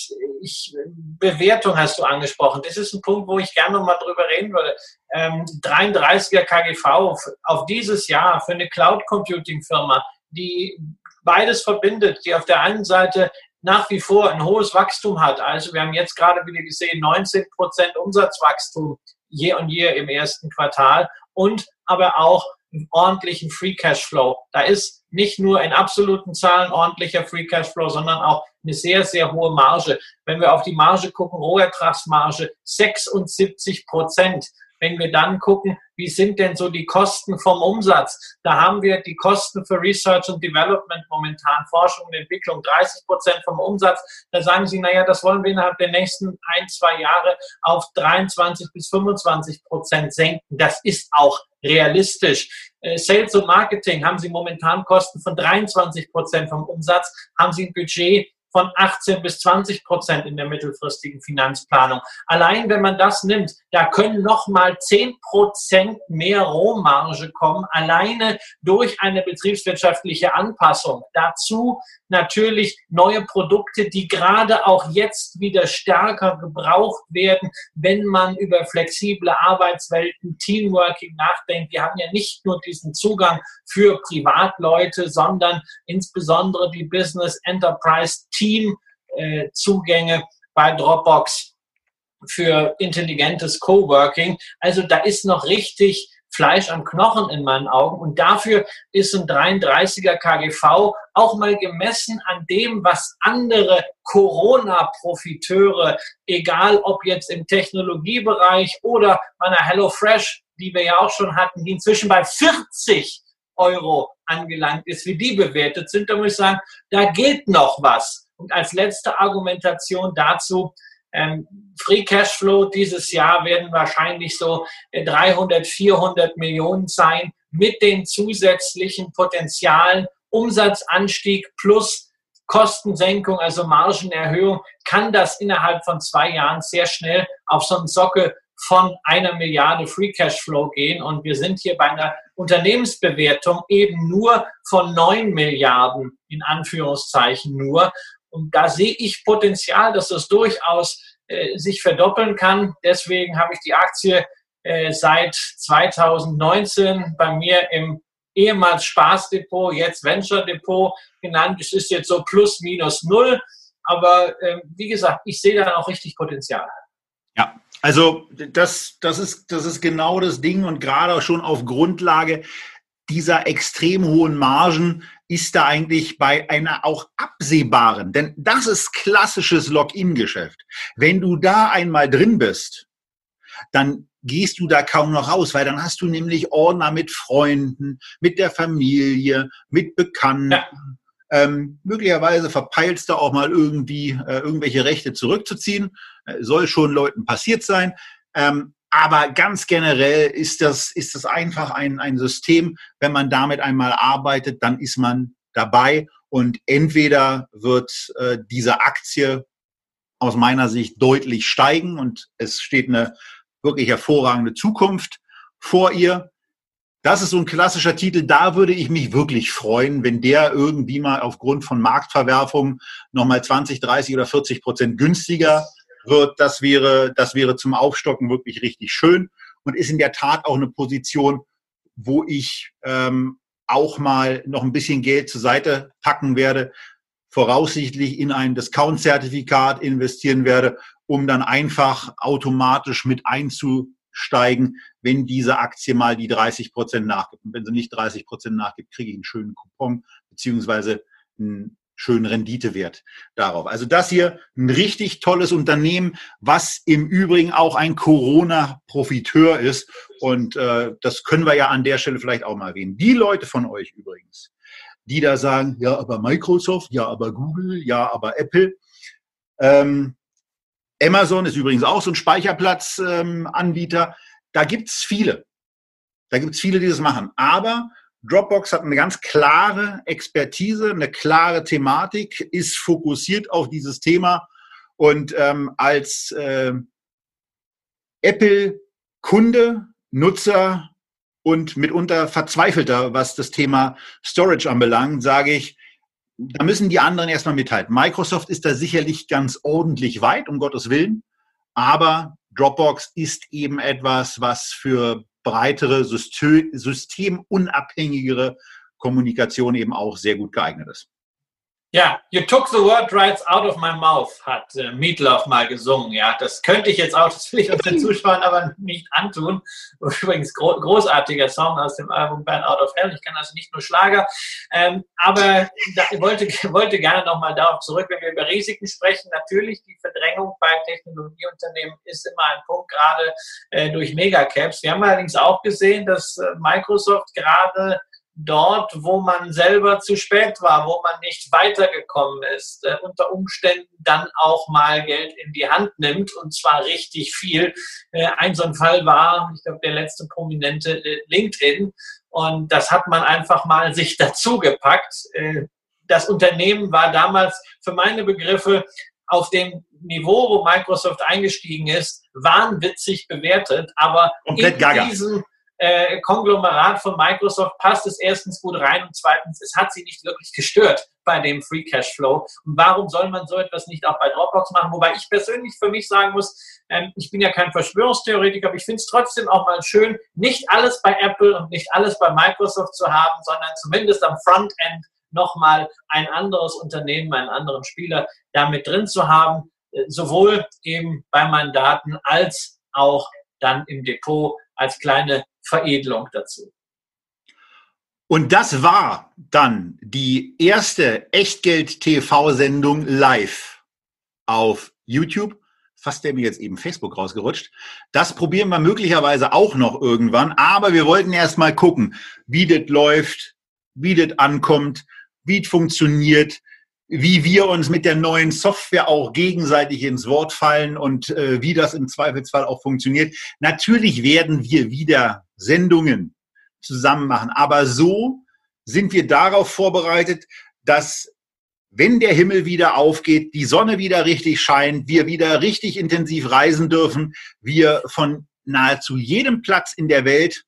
ich, Bewertung hast du angesprochen. Das ist ein Punkt, wo ich gerne mal drüber reden würde. Ähm, 33er KGV auf, dieses Jahr für eine Cloud Computing Firma, die beides verbindet, die auf der einen Seite nach wie vor ein hohes Wachstum hat. Also wir haben jetzt gerade wieder gesehen, 19 Prozent Umsatzwachstum je und je im ersten Quartal und aber auch ordentlichen Free Cashflow. Da ist nicht nur in absoluten Zahlen ordentlicher Free Cashflow, sondern auch eine sehr, sehr hohe Marge. Wenn wir auf die Marge gucken, Rohertragsmarge 76 Prozent. Wenn wir dann gucken, wie sind denn so die Kosten vom Umsatz? Da haben wir die Kosten für Research und Development momentan, Forschung und Entwicklung, 30 Prozent vom Umsatz. Da sagen Sie, naja, das wollen wir innerhalb der nächsten ein, zwei Jahre auf 23 bis 25 Prozent senken. Das ist auch realistisch. Äh, Sales und Marketing haben Sie momentan Kosten von 23 Prozent vom Umsatz, haben Sie ein Budget von 18 bis 20 Prozent in der mittelfristigen Finanzplanung. Allein wenn man das nimmt, da können noch mal 10 Prozent mehr Rohmarge kommen, alleine durch eine betriebswirtschaftliche Anpassung. Dazu natürlich neue Produkte, die gerade auch jetzt wieder stärker gebraucht werden, wenn man über flexible Arbeitswelten, Teamworking nachdenkt. Wir haben ja nicht nur diesen Zugang für Privatleute, sondern insbesondere die Business Enterprise Team äh, Zugänge bei Dropbox für intelligentes Coworking. Also da ist noch richtig Fleisch am Knochen in meinen Augen. Und dafür ist ein 33er KGV auch mal gemessen an dem, was andere Corona-Profiteure, egal ob jetzt im Technologiebereich oder bei einer HelloFresh, die wir ja auch schon hatten, die inzwischen bei 40 Euro angelangt ist, wie die bewertet sind, da muss ich sagen, da geht noch was. Und als letzte Argumentation dazu, ähm, Free Cashflow dieses Jahr werden wahrscheinlich so 300, äh, 400 Millionen sein mit den zusätzlichen Potenzialen. Umsatzanstieg plus Kostensenkung, also Margenerhöhung, kann das innerhalb von zwei Jahren sehr schnell auf so einen Sockel von einer Milliarde Free Cashflow gehen. Und wir sind hier bei einer Unternehmensbewertung eben nur von neun Milliarden, in Anführungszeichen nur. Und da sehe ich Potenzial, dass das durchaus äh, sich verdoppeln kann. Deswegen habe ich die Aktie äh, seit 2019 bei mir im ehemals Spaßdepot, jetzt Venture Depot genannt. Es ist jetzt so plus minus null. Aber äh, wie gesagt, ich sehe da auch richtig Potenzial. Ja, also das, das, ist, das ist genau das Ding und gerade schon auf Grundlage dieser extrem hohen Margen ist da eigentlich bei einer auch absehbaren, denn das ist klassisches Login-Geschäft. Wenn du da einmal drin bist, dann gehst du da kaum noch raus, weil dann hast du nämlich Ordner mit Freunden, mit der Familie, mit Bekannten. Ja. Ähm, möglicherweise verpeilst du auch mal irgendwie äh, irgendwelche Rechte zurückzuziehen. Äh, soll schon Leuten passiert sein. Ähm, aber ganz generell ist das, ist das einfach ein, ein System. Wenn man damit einmal arbeitet, dann ist man dabei und entweder wird äh, diese Aktie aus meiner Sicht deutlich steigen und es steht eine wirklich hervorragende Zukunft vor ihr. Das ist so ein klassischer Titel, da würde ich mich wirklich freuen, wenn der irgendwie mal aufgrund von Marktverwerfungen nochmal 20, 30 oder 40 Prozent günstiger wird. Das wäre, das wäre zum Aufstocken wirklich richtig schön und ist in der Tat auch eine Position, wo ich ähm, auch mal noch ein bisschen Geld zur Seite packen werde, voraussichtlich in ein Discount-Zertifikat investieren werde, um dann einfach automatisch mit einzusteigen, wenn diese Aktie mal die 30 Prozent nachgibt. Und wenn sie nicht 30 Prozent nachgibt, kriege ich einen schönen Coupon beziehungsweise schönen Renditewert darauf. Also das hier ein richtig tolles Unternehmen, was im Übrigen auch ein Corona-Profiteur ist. Und äh, das können wir ja an der Stelle vielleicht auch mal erwähnen. Die Leute von euch übrigens, die da sagen, ja, aber Microsoft, ja, aber Google, ja, aber Apple. Ähm, Amazon ist übrigens auch so ein Speicherplatzanbieter. Ähm, da gibt's viele. Da gibt's viele, die das machen. Aber Dropbox hat eine ganz klare Expertise, eine klare Thematik, ist fokussiert auf dieses Thema und ähm, als äh, Apple-Kunde, Nutzer und mitunter Verzweifelter, was das Thema Storage anbelangt, sage ich, da müssen die anderen erstmal mithalten. Microsoft ist da sicherlich ganz ordentlich weit, um Gottes Willen, aber Dropbox ist eben etwas, was für breitere, systemunabhängigere Kommunikation eben auch sehr gut geeignet ist. Ja, you took the word right out of my mouth, hat äh, Meatloaf mal gesungen. Ja, das könnte ich jetzt auch, das will ich uns den Zuschauern aber nicht antun. Übrigens gro großartiger Song aus dem Album Band Out of Hell. Ich kann also nicht nur Schlager. Ähm, aber da, ich wollte, wollte gerne nochmal darauf zurück, wenn wir über Risiken sprechen. Natürlich, die Verdrängung bei Technologieunternehmen ist immer ein Punkt, gerade äh, durch Megacaps. Wir haben allerdings auch gesehen, dass äh, Microsoft gerade dort, wo man selber zu spät war, wo man nicht weitergekommen ist, äh, unter Umständen dann auch mal Geld in die Hand nimmt und zwar richtig viel. Äh, ein so ein Fall war, ich glaube, der letzte prominente äh, LinkedIn und das hat man einfach mal sich dazu gepackt. Äh, das Unternehmen war damals für meine Begriffe auf dem Niveau, wo Microsoft eingestiegen ist, wahnwitzig bewertet, aber Komplett in gaga. diesem äh, Konglomerat von Microsoft passt es erstens gut rein und zweitens, es hat sie nicht wirklich gestört bei dem Free Cash Flow. Und warum soll man so etwas nicht auch bei Dropbox machen? Wobei ich persönlich für mich sagen muss, ähm, ich bin ja kein Verschwörungstheoretiker, aber ich finde es trotzdem auch mal schön, nicht alles bei Apple und nicht alles bei Microsoft zu haben, sondern zumindest am Frontend nochmal ein anderes Unternehmen, einen anderen Spieler damit drin zu haben, äh, sowohl eben bei meinen Daten als auch dann im Depot als kleine Veredelung dazu. Und das war dann die erste Echtgeld-TV-Sendung live auf YouTube. Fast der mir jetzt eben Facebook rausgerutscht. Das probieren wir möglicherweise auch noch irgendwann. Aber wir wollten erst mal gucken, wie das läuft, wie das ankommt, wie es funktioniert, wie wir uns mit der neuen Software auch gegenseitig ins Wort fallen und äh, wie das im Zweifelsfall auch funktioniert. Natürlich werden wir wieder Sendungen zusammen machen, aber so sind wir darauf vorbereitet, dass wenn der Himmel wieder aufgeht, die Sonne wieder richtig scheint, wir wieder richtig intensiv reisen dürfen, wir von nahezu jedem Platz in der Welt,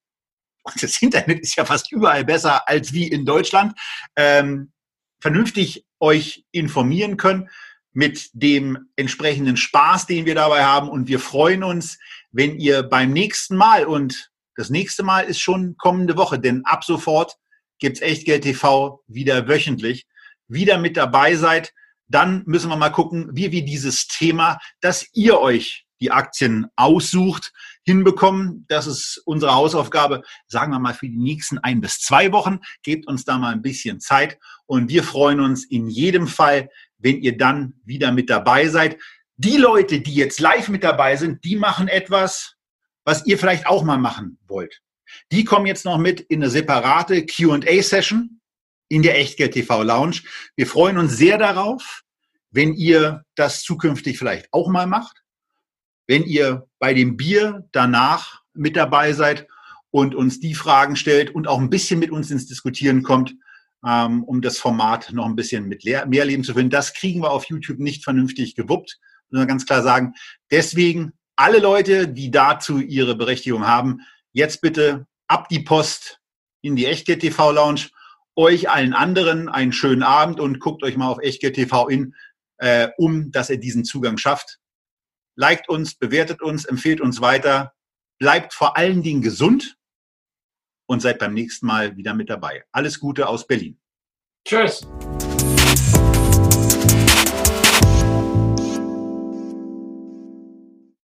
und das Internet ist ja fast überall besser als wie in Deutschland, ähm, vernünftig euch informieren können mit dem entsprechenden Spaß, den wir dabei haben. Und wir freuen uns, wenn ihr beim nächsten Mal und das nächste Mal ist schon kommende Woche, denn ab sofort gibt's Echtgeld TV wieder wöchentlich, wieder mit dabei seid. Dann müssen wir mal gucken, wie wir dieses Thema, dass ihr euch die Aktien aussucht, hinbekommen. Das ist unsere Hausaufgabe, sagen wir mal für die nächsten ein bis zwei Wochen. Gebt uns da mal ein bisschen Zeit und wir freuen uns in jedem Fall, wenn ihr dann wieder mit dabei seid. Die Leute, die jetzt live mit dabei sind, die machen etwas, was ihr vielleicht auch mal machen wollt. Die kommen jetzt noch mit in eine separate QA-Session in der Echtgeld TV Lounge. Wir freuen uns sehr darauf, wenn ihr das zukünftig vielleicht auch mal macht. Wenn ihr bei dem Bier danach mit dabei seid und uns die Fragen stellt und auch ein bisschen mit uns ins Diskutieren kommt, ähm, um das Format noch ein bisschen mit mehr Leben zu finden. Das kriegen wir auf YouTube nicht vernünftig gewuppt, sondern ganz klar sagen. Deswegen alle Leute, die dazu ihre Berechtigung haben, jetzt bitte ab die Post in die Echtgeld TV Lounge. Euch allen anderen einen schönen Abend und guckt euch mal auf Echtgeld TV in, äh, um, dass ihr diesen Zugang schafft. Liked uns, bewertet uns, empfehlt uns weiter. Bleibt vor allen Dingen gesund und seid beim nächsten Mal wieder mit dabei. Alles Gute aus Berlin. Tschüss.